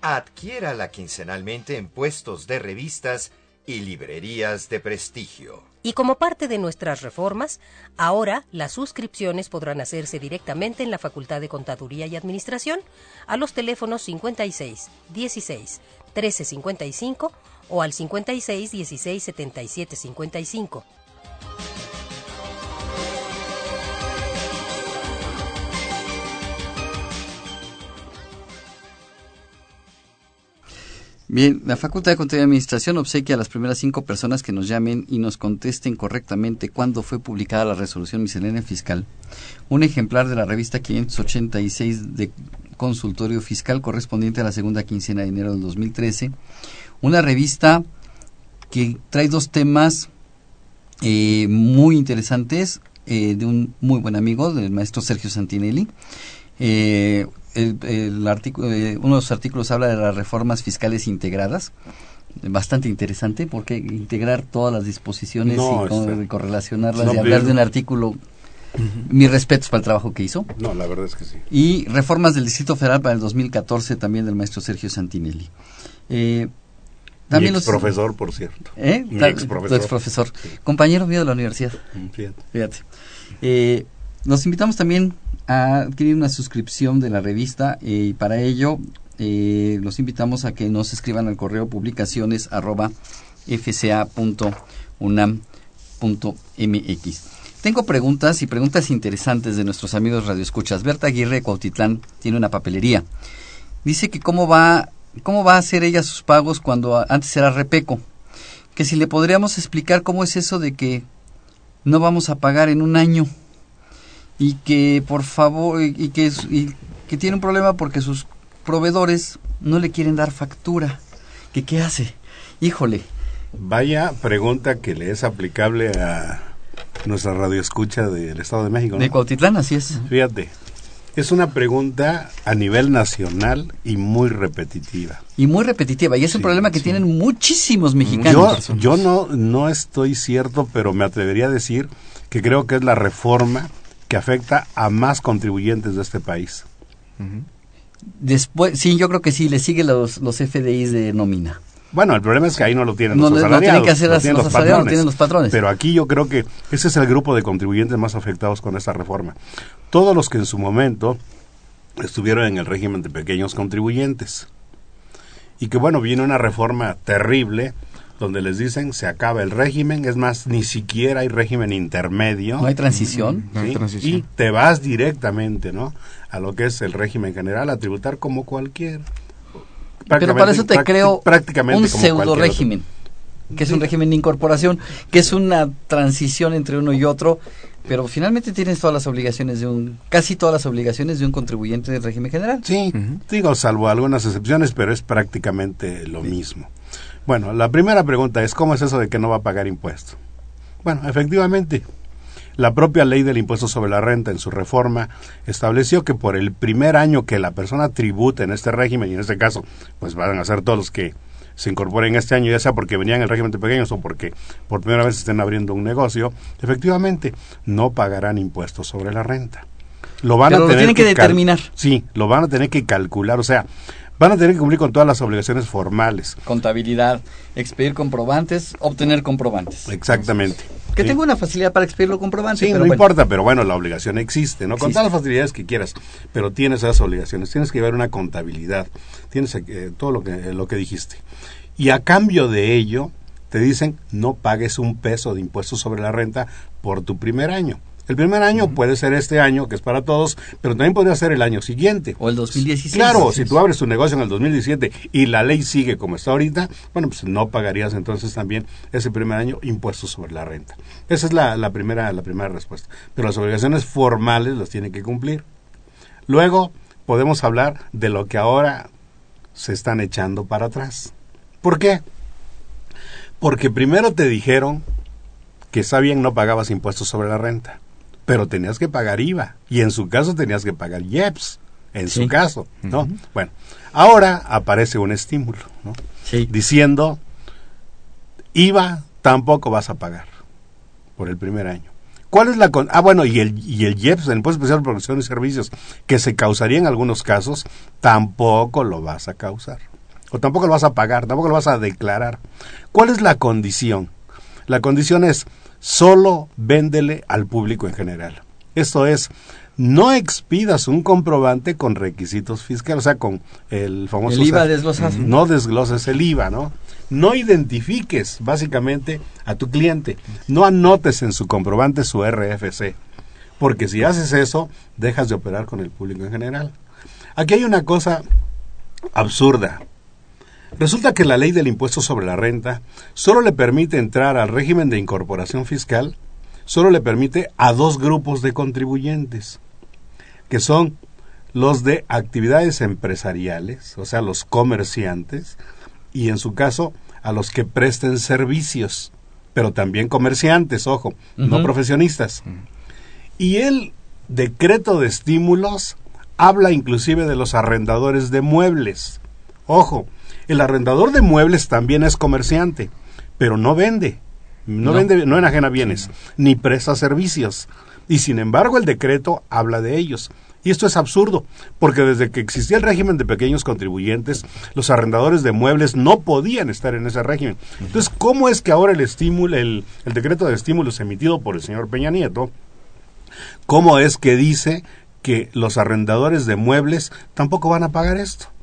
A: Adquiérala quincenalmente en puestos de revistas y librerías de prestigio.
E: Y como parte de nuestras reformas, ahora las suscripciones podrán hacerse directamente en la Facultad de Contaduría y Administración a los teléfonos 56 16 13 55 o al 56 16 77 55.
B: Bien, la Facultad de Contaduría y Administración obsequia a las primeras cinco personas que nos llamen y nos contesten correctamente cuándo fue publicada la resolución miscelánea fiscal, un ejemplar de la revista 586 de consultorio fiscal correspondiente a la segunda quincena de enero del 2013, una revista que trae dos temas eh, muy interesantes eh, de un muy buen amigo, del maestro Sergio Santinelli. Eh, el, artículo, eh, uno de los artículos habla de las reformas fiscales integradas, bastante interesante porque integrar todas las disposiciones y, correlacionarlas y hablar de un artículo Mis respetos para el trabajo que hizo.
D: No, la verdad es que sí.
B: Y reformas del Distrito Federal para el 2014 también del maestro Sergio Santinelli.
D: Eh, también ex profesor, por cierto.
B: ¿Eh? ex profesor. Compañero mío de la universidad. Mm, fíjate. Fíjate. Eh, nos invitamos también a adquirir una suscripción de la revista eh, y para ello eh, los invitamos a que nos escriban al correo publicaciones arroba fca.unam.mx. Tengo preguntas y preguntas interesantes de nuestros amigos radioescuchas. Berta Aguirre Cuautitlán tiene una papelería. Dice que cómo va, cómo va a hacer ella sus pagos cuando antes era repeco. Que si le podríamos explicar cómo es eso de que no vamos a pagar en un año y que por favor y, que, que tiene un problema porque sus proveedores no le quieren dar factura. ¿Que qué hace? Híjole.
D: Vaya pregunta que le es aplicable a nuestra radioescucha del Estado de México.
B: De Cuautitlán, así es.
D: Fíjate, es una pregunta a nivel nacional y muy repetitiva.
B: Y muy repetitiva, y es un problema que tienen muchísimos mexicanos.
D: Yo, yo no, no estoy cierto, pero me atrevería a decir que creo que es la reforma que afecta a más contribuyentes de este país.
B: Después, sí, yo creo que sí, le sigue los, los FDIs de nómina.
D: Bueno, el problema es que ahí no lo tienen los asalariados, tienen que hacer los, patrones, tienen los patrones. Pero aquí yo creo que ese es el grupo de contribuyentes más afectados con esta reforma. Todos los que en su momento estuvieron en el régimen de pequeños contribuyentes. Y que bueno, viene una reforma terrible donde les dicen se acaba el régimen, es más, ni siquiera hay régimen intermedio.
B: No hay transición.
D: No hay transición. Y te vas directamente, ¿no? A lo que es el régimen general, a tributar como cualquier.
B: Pero para eso te creo prácticamente un pseudo régimen, que es un régimen de incorporación, que es una transición entre uno y otro, pero finalmente tienes todas las obligaciones de un, casi todas las obligaciones de un contribuyente del régimen general.
D: Sí, digo, salvo algunas excepciones, pero es prácticamente lo mismo. Bueno, la primera pregunta es, ¿cómo es eso de que no va a pagar impuestos? Bueno, efectivamente, la propia ley del impuesto sobre la renta en su reforma estableció que por el primer año que la persona tribute en este régimen, y en este caso, pues van a ser todos los que se incorporen este año, ya sea porque venían en el régimen de pequeños o porque por primera vez estén abriendo un negocio, efectivamente no pagarán impuestos sobre la renta.
B: Lo van a tener tienen que determinar.
D: Sí, lo van a tener que calcular, o sea, van a tener que cumplir con todas las obligaciones formales.
B: Contabilidad, expedir comprobantes, obtener comprobantes.
D: Exactamente.
B: Que tengo una facilidad para expedir los comprobantes.
D: Sí, no importa, pero bueno, la obligación existe, ¿no? Con todas las facilidades que quieras, pero tienes esas obligaciones. Tienes que llevar una contabilidad, tienes eh, todo lo que, lo que dijiste. Y a cambio de ello, te dicen no pagues un peso de impuestos sobre la renta por tu primer año. El primer año puede ser este año, que es para todos, pero también podría ser el año siguiente.
B: O el 2016.
D: Claro, si tú abres tu negocio en el 2017 y la ley sigue como está ahorita, bueno, pues no pagarías entonces también ese primer año impuestos sobre la renta. Esa es la, la primera, la primera respuesta. Pero las obligaciones formales las tiene que cumplir. Luego podemos hablar de lo que ahora se están echando para atrás. ¿Por qué? Porque primero te dijeron que está bien no pagabas impuestos sobre la renta pero tenías que pagar IVA y en su caso tenías que pagar IEPS, en su caso, ¿no? Bueno, ahora aparece un estímulo, ¿no?
B: Sí.
D: Diciendo, IVA tampoco vas a pagar por el primer año. ¿Cuál es la con ah bueno y el y el IEPS, el Impuesto Especial de Producción y Servicios que se causaría en algunos casos tampoco lo vas a causar o tampoco lo vas a pagar, tampoco lo vas a declarar. ¿Cuál es la condición? La condición es solo véndele al público en general. Esto es, no expidas un comprobante con requisitos fiscales, o sea, con el famoso...
B: El IVA desglosas.
D: No desgloses el IVA, ¿no? No identifiques básicamente a tu cliente, no anotes en su comprobante su RFC, porque si haces eso, dejas de operar con el público en general. Aquí hay una cosa absurda, Resulta que la ley del impuesto sobre la renta solo le permite entrar al régimen de incorporación fiscal, solo le permite a dos grupos de contribuyentes, que son los de actividades empresariales, o sea, los comerciantes, y en su caso a los que presten servicios, pero también comerciantes, ojo, no profesionistas. Y el decreto de estímulos habla inclusive de los arrendadores de muebles. Ojo, el arrendador de muebles también es comerciante, pero no vende, no, vende, no enajena bienes, ni presta servicios. Y sin embargo el decreto habla de ellos. Y esto es absurdo, porque desde que existía el régimen de pequeños contribuyentes, los arrendadores de muebles no podían estar en ese régimen. Entonces, ¿cómo es que ahora el estímulo, el, el decreto de estímulos emitido por el señor Peña Nieto, cómo es que dice que los arrendadores de muebles tampoco van a pagar esto?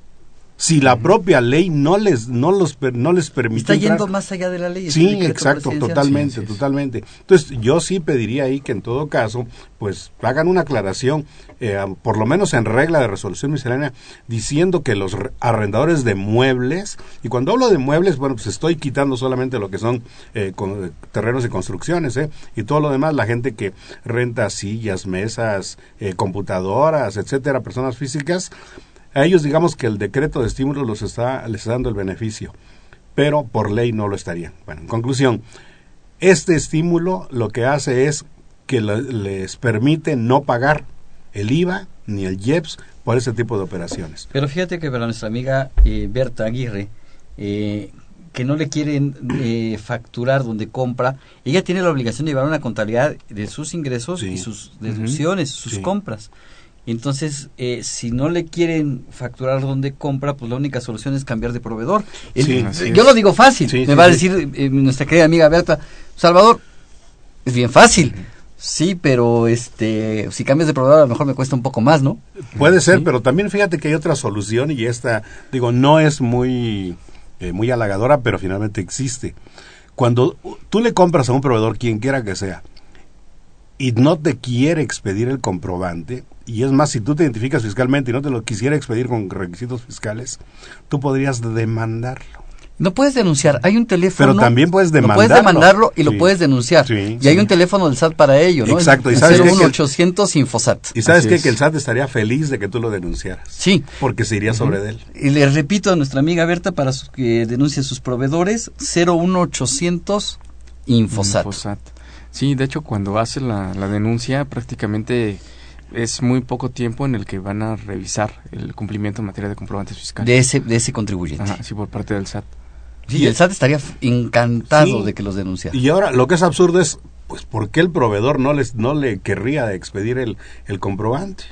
D: Si la propia ley no les no los no les permite
B: está yendo más allá de la ley
D: sí exacto totalmente totalmente. Entonces yo sí pediría ahí que en todo caso pues hagan una aclaración eh, por lo menos en regla de resolución miscelánea diciendo que los arrendadores de muebles y cuando hablo de muebles bueno pues estoy quitando solamente lo que son eh, con, terrenos y construcciones eh, y todo lo demás la gente que renta sillas mesas eh, computadoras etcétera personas físicas a ellos digamos que el decreto de estímulo los está, les está dando el beneficio, pero por ley no lo estarían. Bueno, en conclusión, este estímulo lo que hace es que les permite no pagar el IVA ni el IEPS por ese tipo de operaciones.
B: Pero fíjate que para nuestra amiga eh, Berta Aguirre, eh, que no le quieren eh, facturar donde compra, ella tiene la obligación de llevar una contabilidad de sus ingresos y sus deducciones, sus compras. Entonces, eh, si no le quieren facturar donde compra, pues la única solución es cambiar de proveedor. yo lo digo fácil, me va a decir eh, nuestra querida amiga Berta, Salvador, es bien fácil. Sí, pero este, si cambias de proveedor a lo mejor me cuesta un poco más, ¿no?
D: Puede ser, pero también fíjate que hay otra solución y esta, digo, no es muy, eh, muy halagadora, pero finalmente existe. Cuando tú le compras a un proveedor, quien quiera que sea, y no te quiere expedir el comprobante, y es más, si tú te identificas fiscalmente y no te lo quisiera expedir con requisitos fiscales, tú podrías demandarlo.
B: No puedes denunciar, hay un teléfono.
D: Pero también puedes demandarlo.
B: puedes demandarlo y lo puedes denunciar. y hay un teléfono del SAT para ello, ¿no?
D: Exacto.
B: ¿Y sabes 800 Infosat.
D: Y sabes qué? que el SAT estaría feliz de que tú lo denunciaras.
B: Sí.
D: Porque se iría sobre él.
B: Y le repito a nuestra amiga Berta para que denuncie a sus proveedores 01800 Infosat. Infosat.
C: Sí, de hecho cuando hace la, la denuncia prácticamente es muy poco tiempo en el que van a revisar el cumplimiento en materia de comprobantes fiscales.
B: De ese, de ese contribuyente.
C: sí, por parte del SAT.
B: Sí, el SAT estaría encantado de que los denunciara.
D: Y ahora, lo que es absurdo es, pues, ¿por qué el proveedor no, les, no le querría expedir el, el comprobante?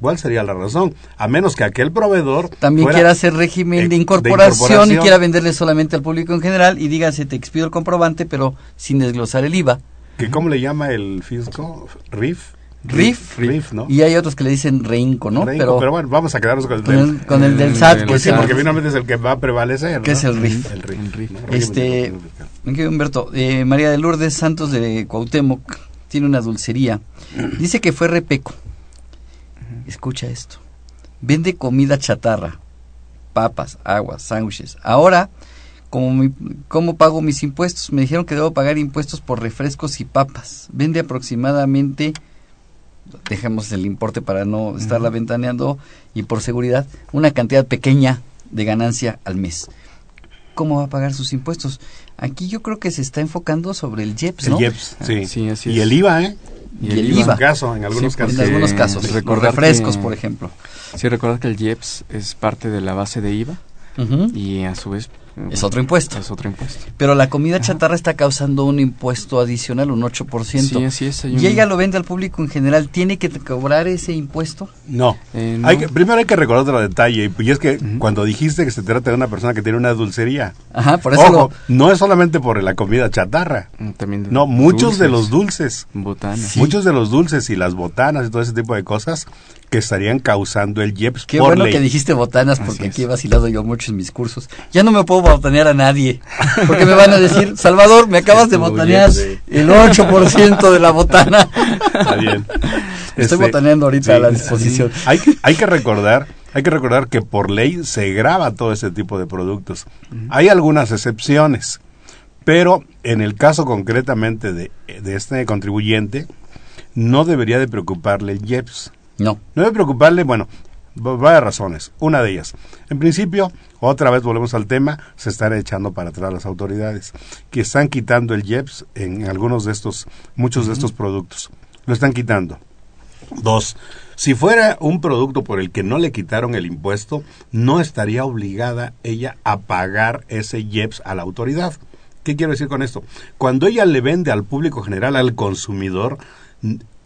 D: ¿Cuál sería la razón? A menos que aquel proveedor...
B: También quiera hacer régimen de incorporación, y quiera venderle solamente al público en general y diga, se te expido el comprobante, pero sin desglosar el IVA.
D: ¿Que ¿Cómo le llama el fisco? ¿RIF?
B: RIF, RIF, ¿no? Y hay otros que le dicen reinco, ¿no?
D: pero, pero, bueno, vamos a quedarnos con el,
B: del, con el, del SAT.
D: pues sí, porque finalmente es el que va a prevalecer.
B: ¿Qué es el RIF?
D: El RIF.
B: Este, Humberto, eh, María de Lourdes Santos de Cuauhtémoc tiene una dulcería. Dice que fue repeco. Escucha esto. Vende comida chatarra, papas, aguas, sándwiches. Ahora, como mi- ¿cómo pago mis impuestos? Me dijeron que debo pagar impuestos por refrescos y papas. Vende aproximadamente, dejemos el importe para no estarla ventaneando, y por seguridad, una cantidad pequeña de ganancia al mes. ¿Cómo va a pagar sus impuestos? Aquí yo creo que se está enfocando sobre el IEPS, ¿no?
D: El IEPS, sí.
C: Sí, así
D: y el IVA, ¿eh?
B: Y el IVA.
D: En caso, en algunos
C: Sí,
D: casos.
B: En algunos casos. Los refrescos,
C: que-
B: por ejemplo.
C: Sí, recordar que el IEPS es parte de la base de IVA y a su vez
B: Es otro impuesto.
C: Es otro impuesto.
B: Pero la comida chatarra está causando un impuesto adicional, un 8%.
C: Sí, así es. hay
B: y ella lo vende al público en general. ¿Tiene que cobrar ese impuesto?
D: No.
C: Eh, no.
D: Hay que- primero hay que recordar otro detalle, y es que cuando dijiste que se trata de una persona que tiene una dulcería,
B: Ajá, por eso
D: ojo,
B: lo-
D: no es solamente por la comida chatarra,
C: Mm, También de
D: no, muchos de los dulces,
C: Botanas.
D: muchos de los dulces y las botanas y todo ese tipo de cosas que estarían causando el IEPS
B: Qué
D: por
B: bueno
D: ley.
B: que dijiste botanas, porque aquí he vacilado yo mucho en mis cursos. Ya no me puedo botanear a nadie, porque me van a decir, Salvador, me acabas de botanear el 8% de la botana.
D: Está bien.
B: Estoy
D: Este,
B: botaneando ahorita
D: sí,
B: a la disposición.
D: Hay, que- hay que recordar, hay que recordar que por ley se graba todo ese tipo de productos. Hay algunas excepciones, pero en el caso concretamente de, de este contribuyente, no debería de preocuparle el IEPS.
B: No.
D: No debe preocuparle, bueno, va- varias razones. Una de ellas, en principio, otra vez volvemos al tema, se están echando para atrás las autoridades, que están quitando el IEPS en algunos de estos, muchos de estos productos. Lo están quitando. Dos, si fuera un producto por el que no le quitaron el impuesto, no estaría obligada ella a pagar ese IEPS a la autoridad. ¿Qué quiero decir con esto? Cuando ella le vende al público general, al consumidor,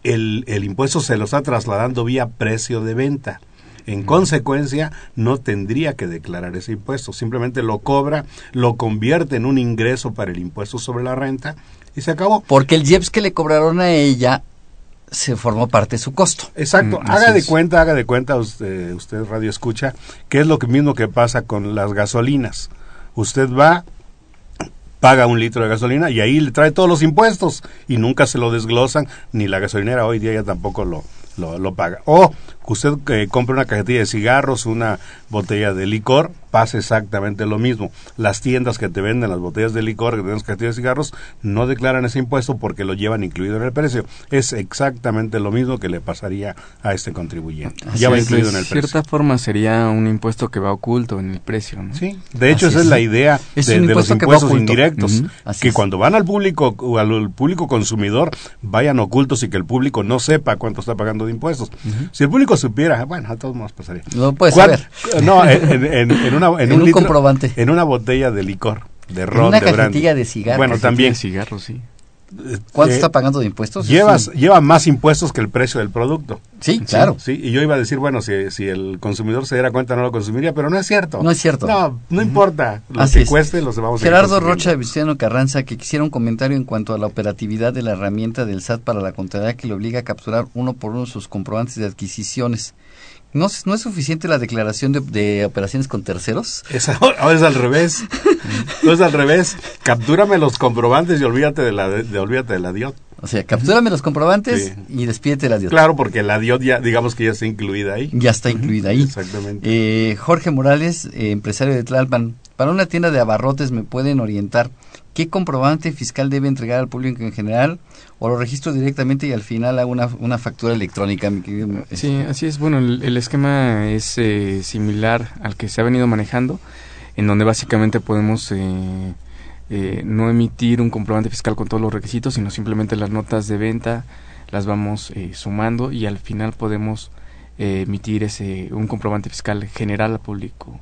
D: el, el impuesto se lo está trasladando vía precio de venta. En consecuencia, no tendría que declarar ese impuesto, simplemente lo cobra, lo convierte en un ingreso para el impuesto sobre la renta y se acabó.
B: Porque el IEPS que le cobraron a ella se formó parte de su costo.
D: Exacto,
C: Mm,
D: haga de
C: es.
D: cuenta, haga de cuenta usted, usted radio escucha, que es lo que mismo que pasa con las gasolinas. Usted va, paga un litro de gasolina y ahí le trae todos los impuestos y nunca se lo desglosan, ni la gasolinera hoy día ya tampoco lo, lo, lo paga. O usted eh, compra una cajetilla de cigarros, una botella de licor, pasa exactamente lo mismo. Las tiendas que te venden las botellas de licor, que tienen las cajetillas de cigarros, no declaran ese impuesto porque lo llevan incluido en el precio. Es exactamente lo mismo que le pasaría a este contribuyente.
B: Así
D: ya va
B: es,
D: incluido
C: de
D: en el
C: cierta
D: precio.
C: forma sería un impuesto que va oculto en el precio, ¿no?
D: Sí, de hecho
B: Así
D: esa es
B: es.
D: la idea de, de los impuestos indirectos, que cuando van al público o al público consumidor vayan ocultos y que el público no sepa cuánto está pagando de impuestos. Si el público supiera, bueno, a todos modos pasaría.
B: No puede
D: ¿Cuál-
B: saber.
D: No, en, en- en una, en
B: En
D: un,
B: un
D: litro-
B: comprobante.
D: En una botella de licor, de ron,
B: una
D: de brandy.
B: cajetilla de cigarros.
D: Bueno, también.
C: de cigarros, sí.
B: ¿Cuánto
D: eh,
B: está pagando de impuestos? Es
D: Llevas, lleva más impuestos que el precio del producto.
B: Sí, claro.
D: Sí, y yo iba a decir, bueno, si, si el consumidor se diera cuenta no lo consumiría, pero no es cierto.
B: No es cierto.
D: No, no importa. Lo
B: Así
D: que
B: es.
D: cueste los vamos
B: Gerardo. Rocha de Vicentiano Carranza, que quisiera un comentario en cuanto a la operatividad de la herramienta del SAT para la contabilidad que le obliga a capturar uno por uno sus comprobantes de adquisiciones. ¿No, es- no es suficiente la declaración de, de operaciones con terceros?
D: Es, ahora es al revés. No es al revés. Captúrame los comprobantes y olvídate de la, de, de- olvídate de la DIOT.
B: O sea, captúrame los comprobantes
D: Sí.
B: y despídete la Dios.
D: Claro, porque la DIOT ya, digamos que ya está incluida ahí.
B: Ya está incluida ahí.
D: Exactamente.
B: Eh, Jorge Morales, eh, empresario de Tlalpan. Para una tienda de abarrotes me pueden orientar qué comprobante fiscal debe entregar al público en general o lo registro directamente y al final hago una, una factura electrónica.
C: Sí, así es. Bueno, el, el esquema es eh, similar al que se ha venido manejando, en donde básicamente podemos eh, eh, no emitir un comprobante fiscal con todos los requisitos, sino simplemente las notas de venta las vamos eh, sumando y al final podemos eh, emitir ese un comprobante fiscal general al público,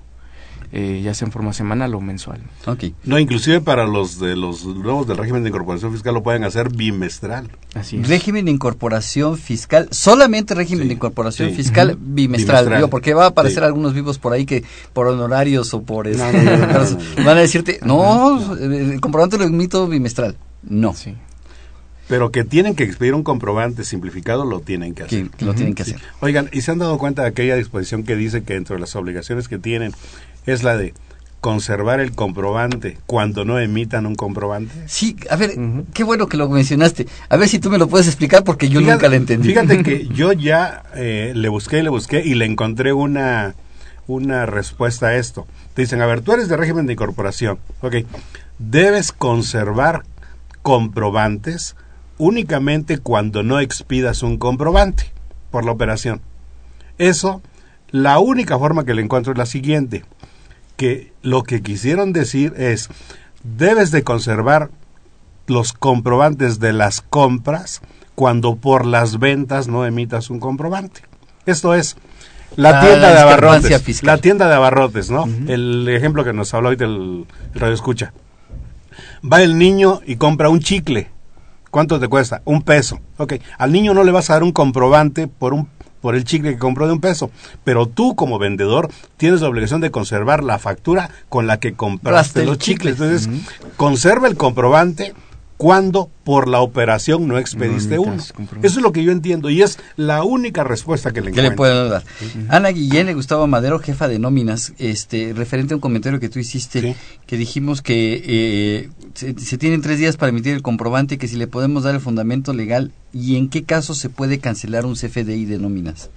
C: eh, ya sea en forma semanal o mensual.
D: No, inclusive para los de los nuevos del régimen de incorporación fiscal lo pueden hacer bimestral.
C: Así es.
B: Régimen de incorporación fiscal, solamente régimen
D: Sí,
B: de incorporación
D: sí.
B: fiscal bimestral,
D: Bimestral.
B: digo, porque va a aparecer
D: Sí.
B: algunos vivos por ahí que por honorarios o por este,
D: No, no, no, no, no, no.
B: van a decirte, no, el comprobante lo emito bimestral. No,
C: Sí.
D: Pero que tienen que expedir un comprobante simplificado lo tienen que hacer.
B: que, que lo tienen que
D: Sí.
B: hacer.
D: Oigan, ¿y se han dado cuenta de aquella disposición que dice que entre las obligaciones que tienen es la de conservar el comprobante cuando no emitan un comprobante?
B: Sí, a ver, qué bueno que lo mencionaste. A ver si tú me lo puedes explicar porque yo nunca lo entendí.
D: Fíjate que yo ya eh, le busqué y le busqué y le encontré una, una respuesta a esto. Te dicen, a ver, tú eres de régimen de incorporación. Ok, debes conservar comprobantes únicamente cuando no expidas un comprobante por la operación. Eso, la única forma que le encuentro es la siguiente que lo que quisieron decir es, debes de conservar los comprobantes de las compras cuando por las ventas no emitas un comprobante. Esto es, la tienda de abarrotes, la tienda de abarrotes, ¿no? El ejemplo que nos habló hoy del radio escucha. Va el niño y compra un chicle. ¿Cuánto te cuesta? Un peso. Ok. Al niño no le vas a dar un comprobante por un por el chicle que compró de un peso. Pero tú como vendedor tienes la obligación de conservar la factura con la que compraste los chicles. Entonces, conserva el comprobante cuando por la operación no expediste uno. Eso es lo que yo entiendo y es la única respuesta que le,
B: puedo dar. Ana Guillén y Gustavo Madero, jefa de nóminas, este, referente a un comentario que tú hiciste, que dijimos que eh, se, tienen tres días para emitir el comprobante, que si le podemos dar el fundamento legal y en qué caso se puede cancelar un CFDI de nóminas.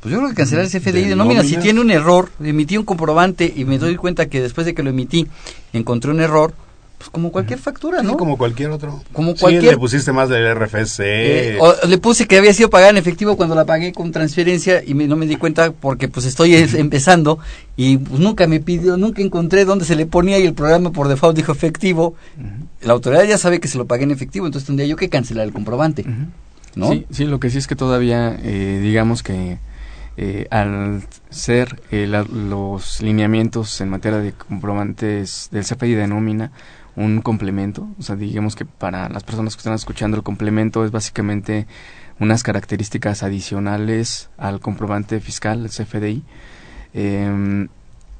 B: Pues yo creo que cancelar el CFDI de, nóminas, si tiene un error, emití un comprobante y me doy cuenta que después de que lo emití encontré un error, pues como cualquier factura, ¿no?
D: como cualquier otro.
B: Como cualquier. Sí,
D: le pusiste más del RFC.
B: Eh, o le puse que había sido pagada en efectivo cuando la pagué con transferencia y no me di cuenta porque pues estoy empezando y pues nunca me pidió, nunca encontré dónde se le ponía y el programa por default dijo efectivo. La autoridad ya sabe que se lo pagué en efectivo, entonces tendría yo que cancelar el comprobante, ¿no?
C: Sí, sí, lo que sí es que todavía, eh, digamos que eh, al ser los lineamientos en materia de comprobantes del CFI de nómina, un complemento. O sea, digamos que para las personas que están escuchando, el complemento es básicamente unas características adicionales al comprobante fiscal, el CFDI. Em,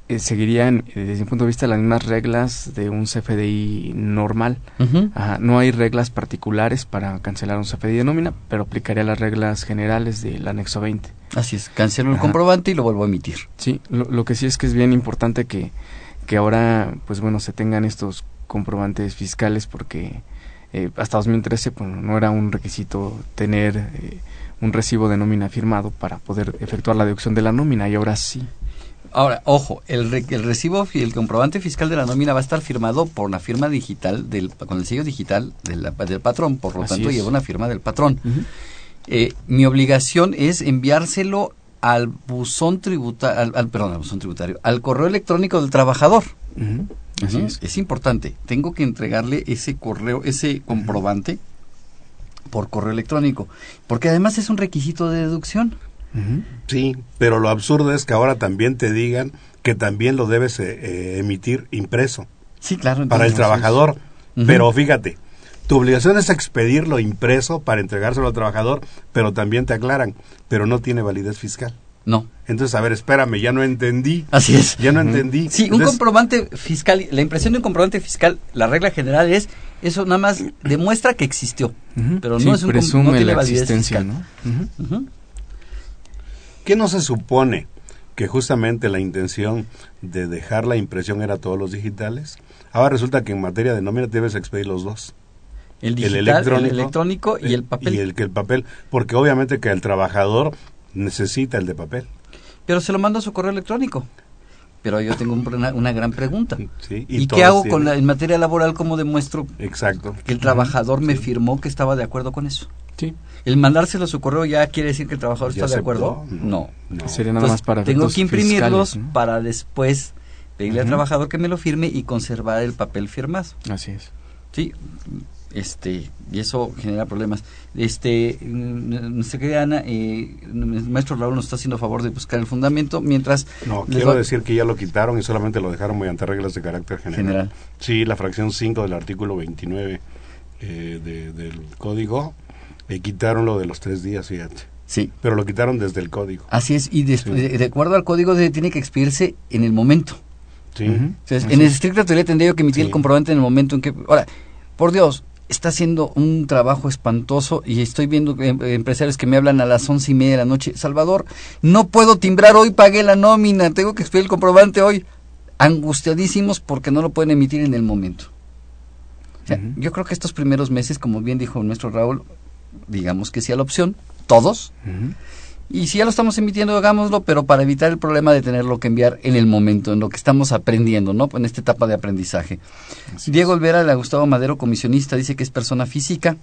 C: eh, seguirían, eh, desde mi punto de vista, las mismas reglas de un CFDI normal. no hay reglas particulares para cancelar un CFDI de nómina, pero aplicaría las reglas generales del anexo 20.
B: Así es, cancelo el comprobante y lo vuelvo a emitir.
C: Sí, lo, lo, que sí es que es bien importante que, que ahora, pues bueno, se tengan estos comprobantes fiscales porque eh, hasta 2013 pues, no era un requisito tener eh, un recibo de nómina firmado para poder efectuar la deducción de la nómina y ahora sí.
B: Ahora, ojo, el, el recibo, el comprobante fiscal de la nómina va a estar firmado por la firma digital, del, con el sello digital del, del patrón, por lo tanto lleva una firma del patrón. Eh, mi obligación es enviárselo al buzón tributario, al, perdón, al buzón tributario, al correo electrónico del trabajador. Es. importante. Tengo que entregarle ese correo, ese comprobante por correo electrónico, porque además es un requisito de deducción.
D: Sí, pero lo absurdo es que ahora también te digan que también lo debes eh, eh, emitir impreso.
B: Sí, claro.
D: Para el trabajador. Pero fíjate, tu obligación es expedirlo impreso para entregárselo al trabajador, pero también te aclaran, pero no tiene validez fiscal.
B: No.
D: Entonces, a ver, espérame, ya no entendí.
B: Así es.
D: Ya no entendí.
B: Sí, un comprobante fiscal, la impresión de un comprobante fiscal, la regla general es, eso nada más demuestra que existió, pero no es un
C: presume no tiene la existencia, ¿no?
D: ¿Qué no se supone que justamente la intención de dejar la impresión era todos los digitales? Ahora resulta que en materia de nómina debes expedir los dos.
B: El, digital, el, electrónico, el electrónico y el papel.
D: Y el, el papel, porque obviamente que el trabajador necesita el de papel.
B: Pero se lo mando a su correo electrónico. Pero yo tengo una, gran pregunta. ¿Y, qué hago con la, en materia laboral? ¿Cómo demuestro
D: Exacto.
B: que el trabajador me firmó que estaba de acuerdo con eso? Sí. ¿El mandárselo a su correo ya quiere decir que el trabajador está de acuerdo? No.
C: Sería nada más para
B: Tengo que imprimirlos para después pedirle al trabajador que me lo firme y conservar el papel firmado.
C: Así es.
B: Sí, este y eso genera problemas. Este nuestra querida Ana eh, maestro Raúl nos está haciendo favor de buscar el fundamento mientras
D: no quiero decir que ya lo quitaron y solamente lo dejaron mediante reglas de carácter general, sí la fracción 5 del artículo 29 eh, del código eh, quitaron lo de los tres días fíjate.
B: Sí.
D: Pero lo quitaron desde el código.
B: Así es y de, acuerdo al código tiene que expedirse en el momento. Sí. En estricta teoría tendría yo que emitir el comprobante en el momento en que ahora por Dios está haciendo un trabajo espantoso y estoy viendo em, empresarios que me hablan a las once y media de la noche. Salvador, no puedo timbrar hoy, pagué la nómina, tengo que expedir el comprobante hoy. angustiadísimos porque no lo pueden emitir en el momento. O sea. Yo creo que estos primeros meses, como bien dijo nuestro Raúl, digamos que sí a la opción, todos. Y si ya lo estamos emitiendo, hagámoslo, pero para evitar el problema de tenerlo que enviar en el momento, en lo que estamos aprendiendo, ¿no? En esta etapa de aprendizaje. Diego Olvera, de Gustavo Madero, comisionista, dice que es persona física,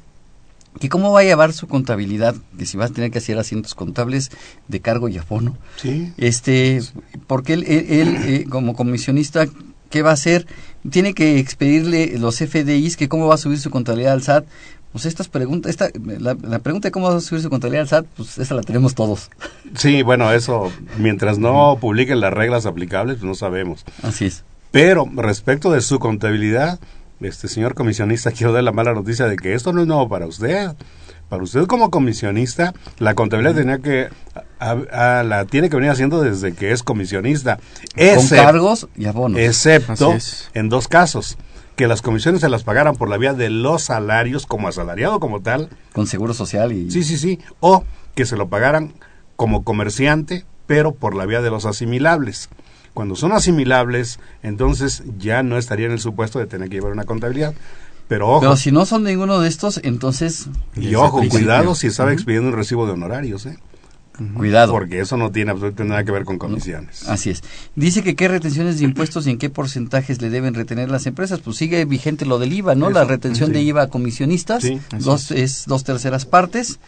B: que cómo va a llevar su contabilidad, que si va a tener que hacer asientos contables de cargo y abono.
D: Sí.
B: Este, porque él, él, él, eh, como comisionista, ¿qué va a hacer? Tiene que expedirle los FDIs, que cómo va a subir su contabilidad al SAT. Pues estas preguntas, esta, la, la pregunta de cómo va a subir su contabilidad al SAT, pues esa la tenemos todos.
D: Sí, bueno, eso, mientras no publiquen las reglas aplicables, pues no sabemos.
B: Así es.
D: Pero respecto de su contabilidad, este señor comisionista, quiero dar la mala noticia de que esto no es nuevo para usted. Para usted como comisionista, la contabilidad tenía que a- a- la tiene que venir haciendo desde que es comisionista.
B: Con
D: Excep-
B: cargos y abonos.
D: excepto en dos casos, que las comisiones se las pagaran por la vía de los salarios como asalariado como tal,
B: Con seguro social y...
D: sí, sí, sí, o que se lo pagaran como comerciante, pero por la vía de los asimilables. Cuando son asimilables, entonces ya no estaría en el supuesto de tener que llevar una contabilidad. Pero ojo,
B: Pero si no son ninguno de estos, entonces...
D: y ojo, cuidado si estaba expidiendo un recibo de honorarios, ¿eh?
B: Cuidado.
D: porque eso no tiene absolutamente nada que ver con comisiones.
B: Así es. Dice que qué retenciones de impuestos y en qué porcentajes le deben retener las empresas. Pues sigue vigente lo del IVA, ¿no? la retención de. IVA a comisionistas,
D: Sí,
B: dos, es dos terceras partes,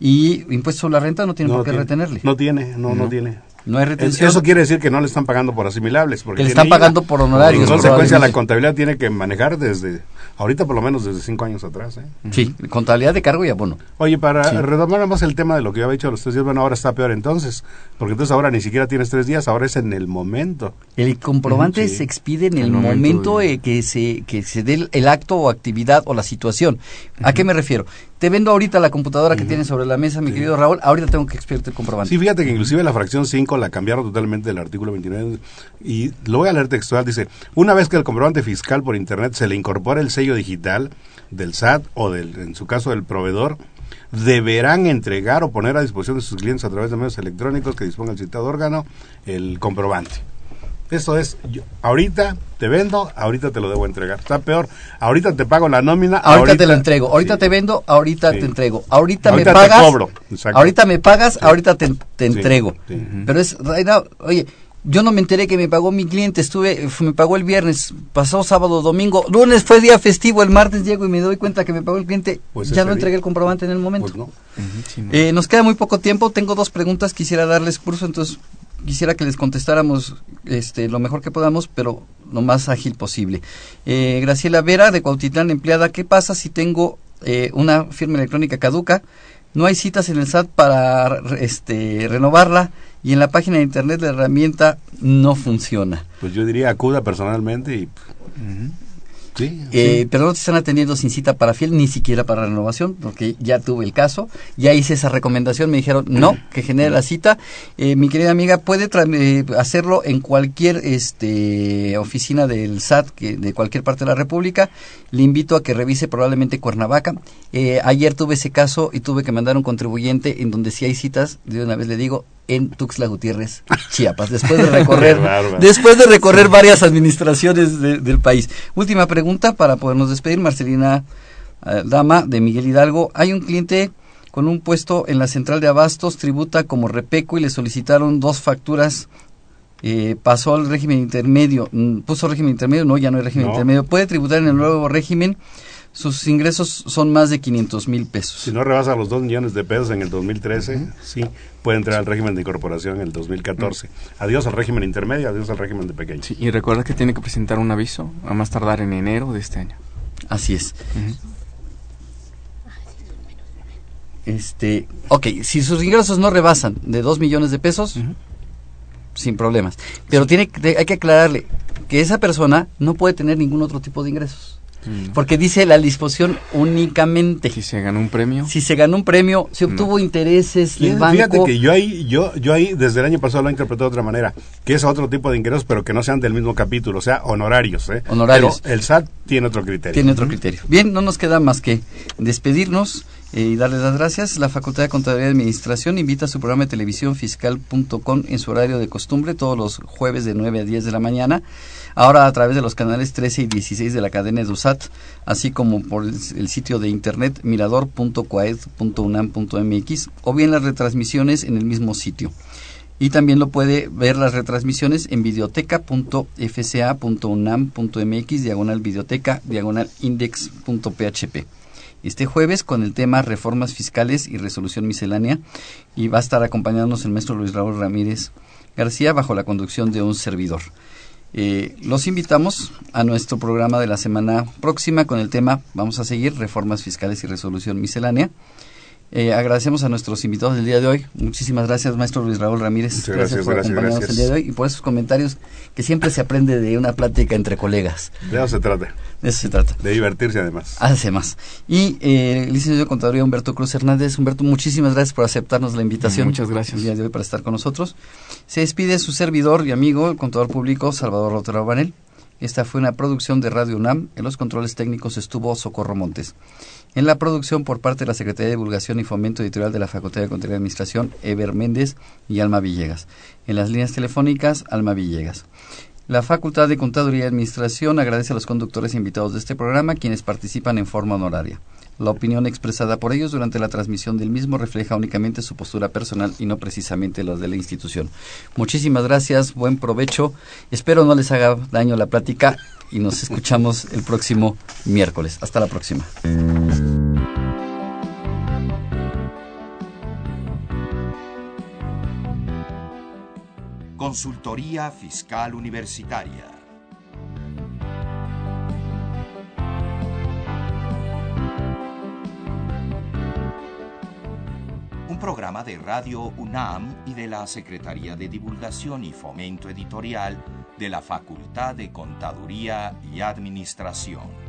B: y impuesto sobre la renta no tiene por qué
D: tiene,
B: retenerle.
D: No tiene, no, no,
C: No.
D: tiene.
B: No hay retención.
D: Eso quiere decir que no le están pagando por asimilables. Porque
B: Que le están
D: IVA.
B: pagando por honorarios,
D: En consecuencia, la contabilidad tiene que manejar desde, ahorita por lo menos desde cinco años atrás. ¿eh?
B: Sí, contabilidad de cargo y abono.
D: Oye, para
C: Sí.
D: retomar más el tema de lo que yo había dicho los tres días, bueno, ahora está peor entonces, porque entonces ahora ni siquiera tienes tres días, ahora es en el momento.
B: El comprobante
D: sí.
B: se expide en el,
C: El
B: momento,
C: momento de-
B: eh, que se que se dé el, el acto o actividad o la situación. ¿A qué me refiero? Te vendo ahorita la computadora que tienes sobre la mesa, mi querido Raúl. Ahorita tengo que expedirte el comprobante.
D: Sí, fíjate que inclusive la fracción 5 la cambiaron totalmente del artículo 29 y lo voy a leer textual, dice, una vez que el comprobante fiscal por internet se le incorpora el sello digital del SAT o del, en su caso del proveedor, deberán entregar o poner a disposición de sus clientes a través de medios electrónicos que disponga el citado órgano el comprobante. Eso es, yo- ahorita te vendo, ahorita te lo debo entregar. Está peor, ahorita te pago la nómina.
B: Ahorita, te lo entrego, ahorita
D: sí.
B: te vendo, ahorita
D: Sí.
B: te entrego, ahorita,
D: Ahorita
B: me
D: te
B: pagas,
D: cobro,
B: ahorita me pagas, ahorita te, te
D: Sí,
B: entrego.
D: sí.
B: Pero es, right now, oye, yo no me enteré que me pagó mi cliente, estuve, me pagó el viernes, pasó sábado, domingo, lunes fue día festivo, el martes llego y me doy cuenta que me pagó el cliente,
D: Pues
B: ya no entregué
D: día.
B: el comprobante en el momento.
D: Pues no.
C: Ujú, sí, no.
B: Eh, nos queda muy poco tiempo. Tengo dos preguntas. Quisiera darles curso, entonces quisiera que les contestáramos este, lo mejor que podamos, pero lo más ágil posible. Eh, Graciela Vera, de Cuautitlán, empleada. ¿Qué pasa si tengo eh, una firma electrónica caduca? No hay citas en el SAT para re- este, renovarla y en la página de internet la herramienta no funciona.
D: Pues yo diría acuda personalmente y. sí.
B: Eh,
D: sí.
B: Pero no te están atendiendo sin cita para fiel, ni siquiera para renovación, porque ya tuve el caso, ya hice esa recomendación, me dijeron no, que genere la cita. Eh, mi querida amiga, puede eh, hacerlo en cualquier este, oficina del SAT que, de cualquier parte de la República. Le invito a que revise probablemente Cuernavaca. Eh, ayer tuve ese caso y tuve que mandar un contribuyente en donde sí hay citas, de una vez le digo, en Tuxtla Gutiérrez, Chiapas, después de recorrer, después de recorrer varias administraciones de- del país. Última pregunta para podernos despedir, Marcelina eh, Dama de Miguel Hidalgo. Hay un cliente con un puesto en la central de abastos, tributa como repeco y le solicitaron dos facturas. eh, pasó al régimen intermedio, Mm, puso régimen intermedio, no, ya no hay régimen
D: No.
B: intermedio. Puede tributar en el nuevo régimen. Sus ingresos son más de 500 mil pesos.
D: Si no rebasa los 2 millones de pesos en el 2013, sí, puede entrar al régimen de incorporación en el 2014. Adiós al régimen intermedio, adiós al régimen de pequeño.
C: Sí, y recuerda que tiene que presentar un aviso a más tardar en enero de este año.
B: Así es. Este, ok, si sus ingresos no rebasan de 2 millones de pesos, sin problemas. Pero tiene que- hay que aclararle que esa persona no puede tener ningún otro tipo de ingresos. Mm. Porque dice la disposición únicamente.
C: Si se ganó un premio.
B: Si se ganó un premio, se obtuvo intereses del banco.
D: Fíjate que yo ahí, yo, yo ahí desde el año pasado lo he interpretado de otra manera, que es otro tipo de ingresos, pero que no sean del mismo capítulo, o sea, honorarios. ¿eh?
B: Honorarios.
D: Pero el SAT tiene otro criterio.
B: Tiene otro criterio. Bien, no nos queda más que despedirnos eh, y darles las gracias. La Facultad de Contaduría y Administración invita a su programa de televisión fiscal.com en su horario de costumbre todos los jueves de 9 a 10 de la mañana. Ahora a través de los canales 13 y 16 de la cadena EduSat, así como por el, sitio de internet mirador.coed.unam.mx o bien las retransmisiones en el mismo sitio. Y también lo puede ver las retransmisiones en videoteca.fca.unam.mx, diagonal videoteca, diagonal index.php este jueves con el tema reformas fiscales y resolución miscelánea y va a estar acompañándonos el maestro Luis Raúl Ramírez García bajo la conducción de un servidor. Eh, los invitamos a nuestro programa de la semana próxima con el tema, vamos a seguir, reformas fiscales y resolución miscelánea. Eh, agradecemos a nuestros invitados del día de hoy. Muchísimas gracias, maestro Luis Raúl Ramírez.
D: gracias, por acompañarnos el
B: día de hoy y por esos comentarios que siempre se aprende de una plática entre colegas.
D: De eso se trata.
B: De eso se trata.
D: De divertirse además.
B: Además. Y eh, el licenciado de Contaduría Humberto Cruz Hernández. Humberto, muchísimas gracias por aceptarnos la invitación.
C: Muchas gracias.
B: El día de hoy para estar con nosotros. Se despide su servidor y amigo, el contador público Salvador Rotero Banel. Esta fue una producción de Radio UNAM. En los controles técnicos estuvo Socorro Montes. En la producción por parte de la Secretaría de Divulgación y Fomento Editorial de la Facultad de Contaduría y Administración, Eber Méndez y Alma Villegas. En las líneas telefónicas, Alma Villegas. La Facultad de Contaduría y Administración agradece a los conductores invitados de este programa quienes participan en forma honoraria. La opinión expresada por ellos durante la transmisión del mismo refleja únicamente su postura personal y no precisamente la de la institución. Muchísimas gracias, buen provecho. Espero no les haga daño la plática y nos escuchamos el próximo miércoles. Hasta la próxima.
A: Consultoría Fiscal Universitaria. Un programa de Radio UNAM y de la Secretaría de Divulgación y Fomento Editorial de la Facultad de Contaduría y Administración.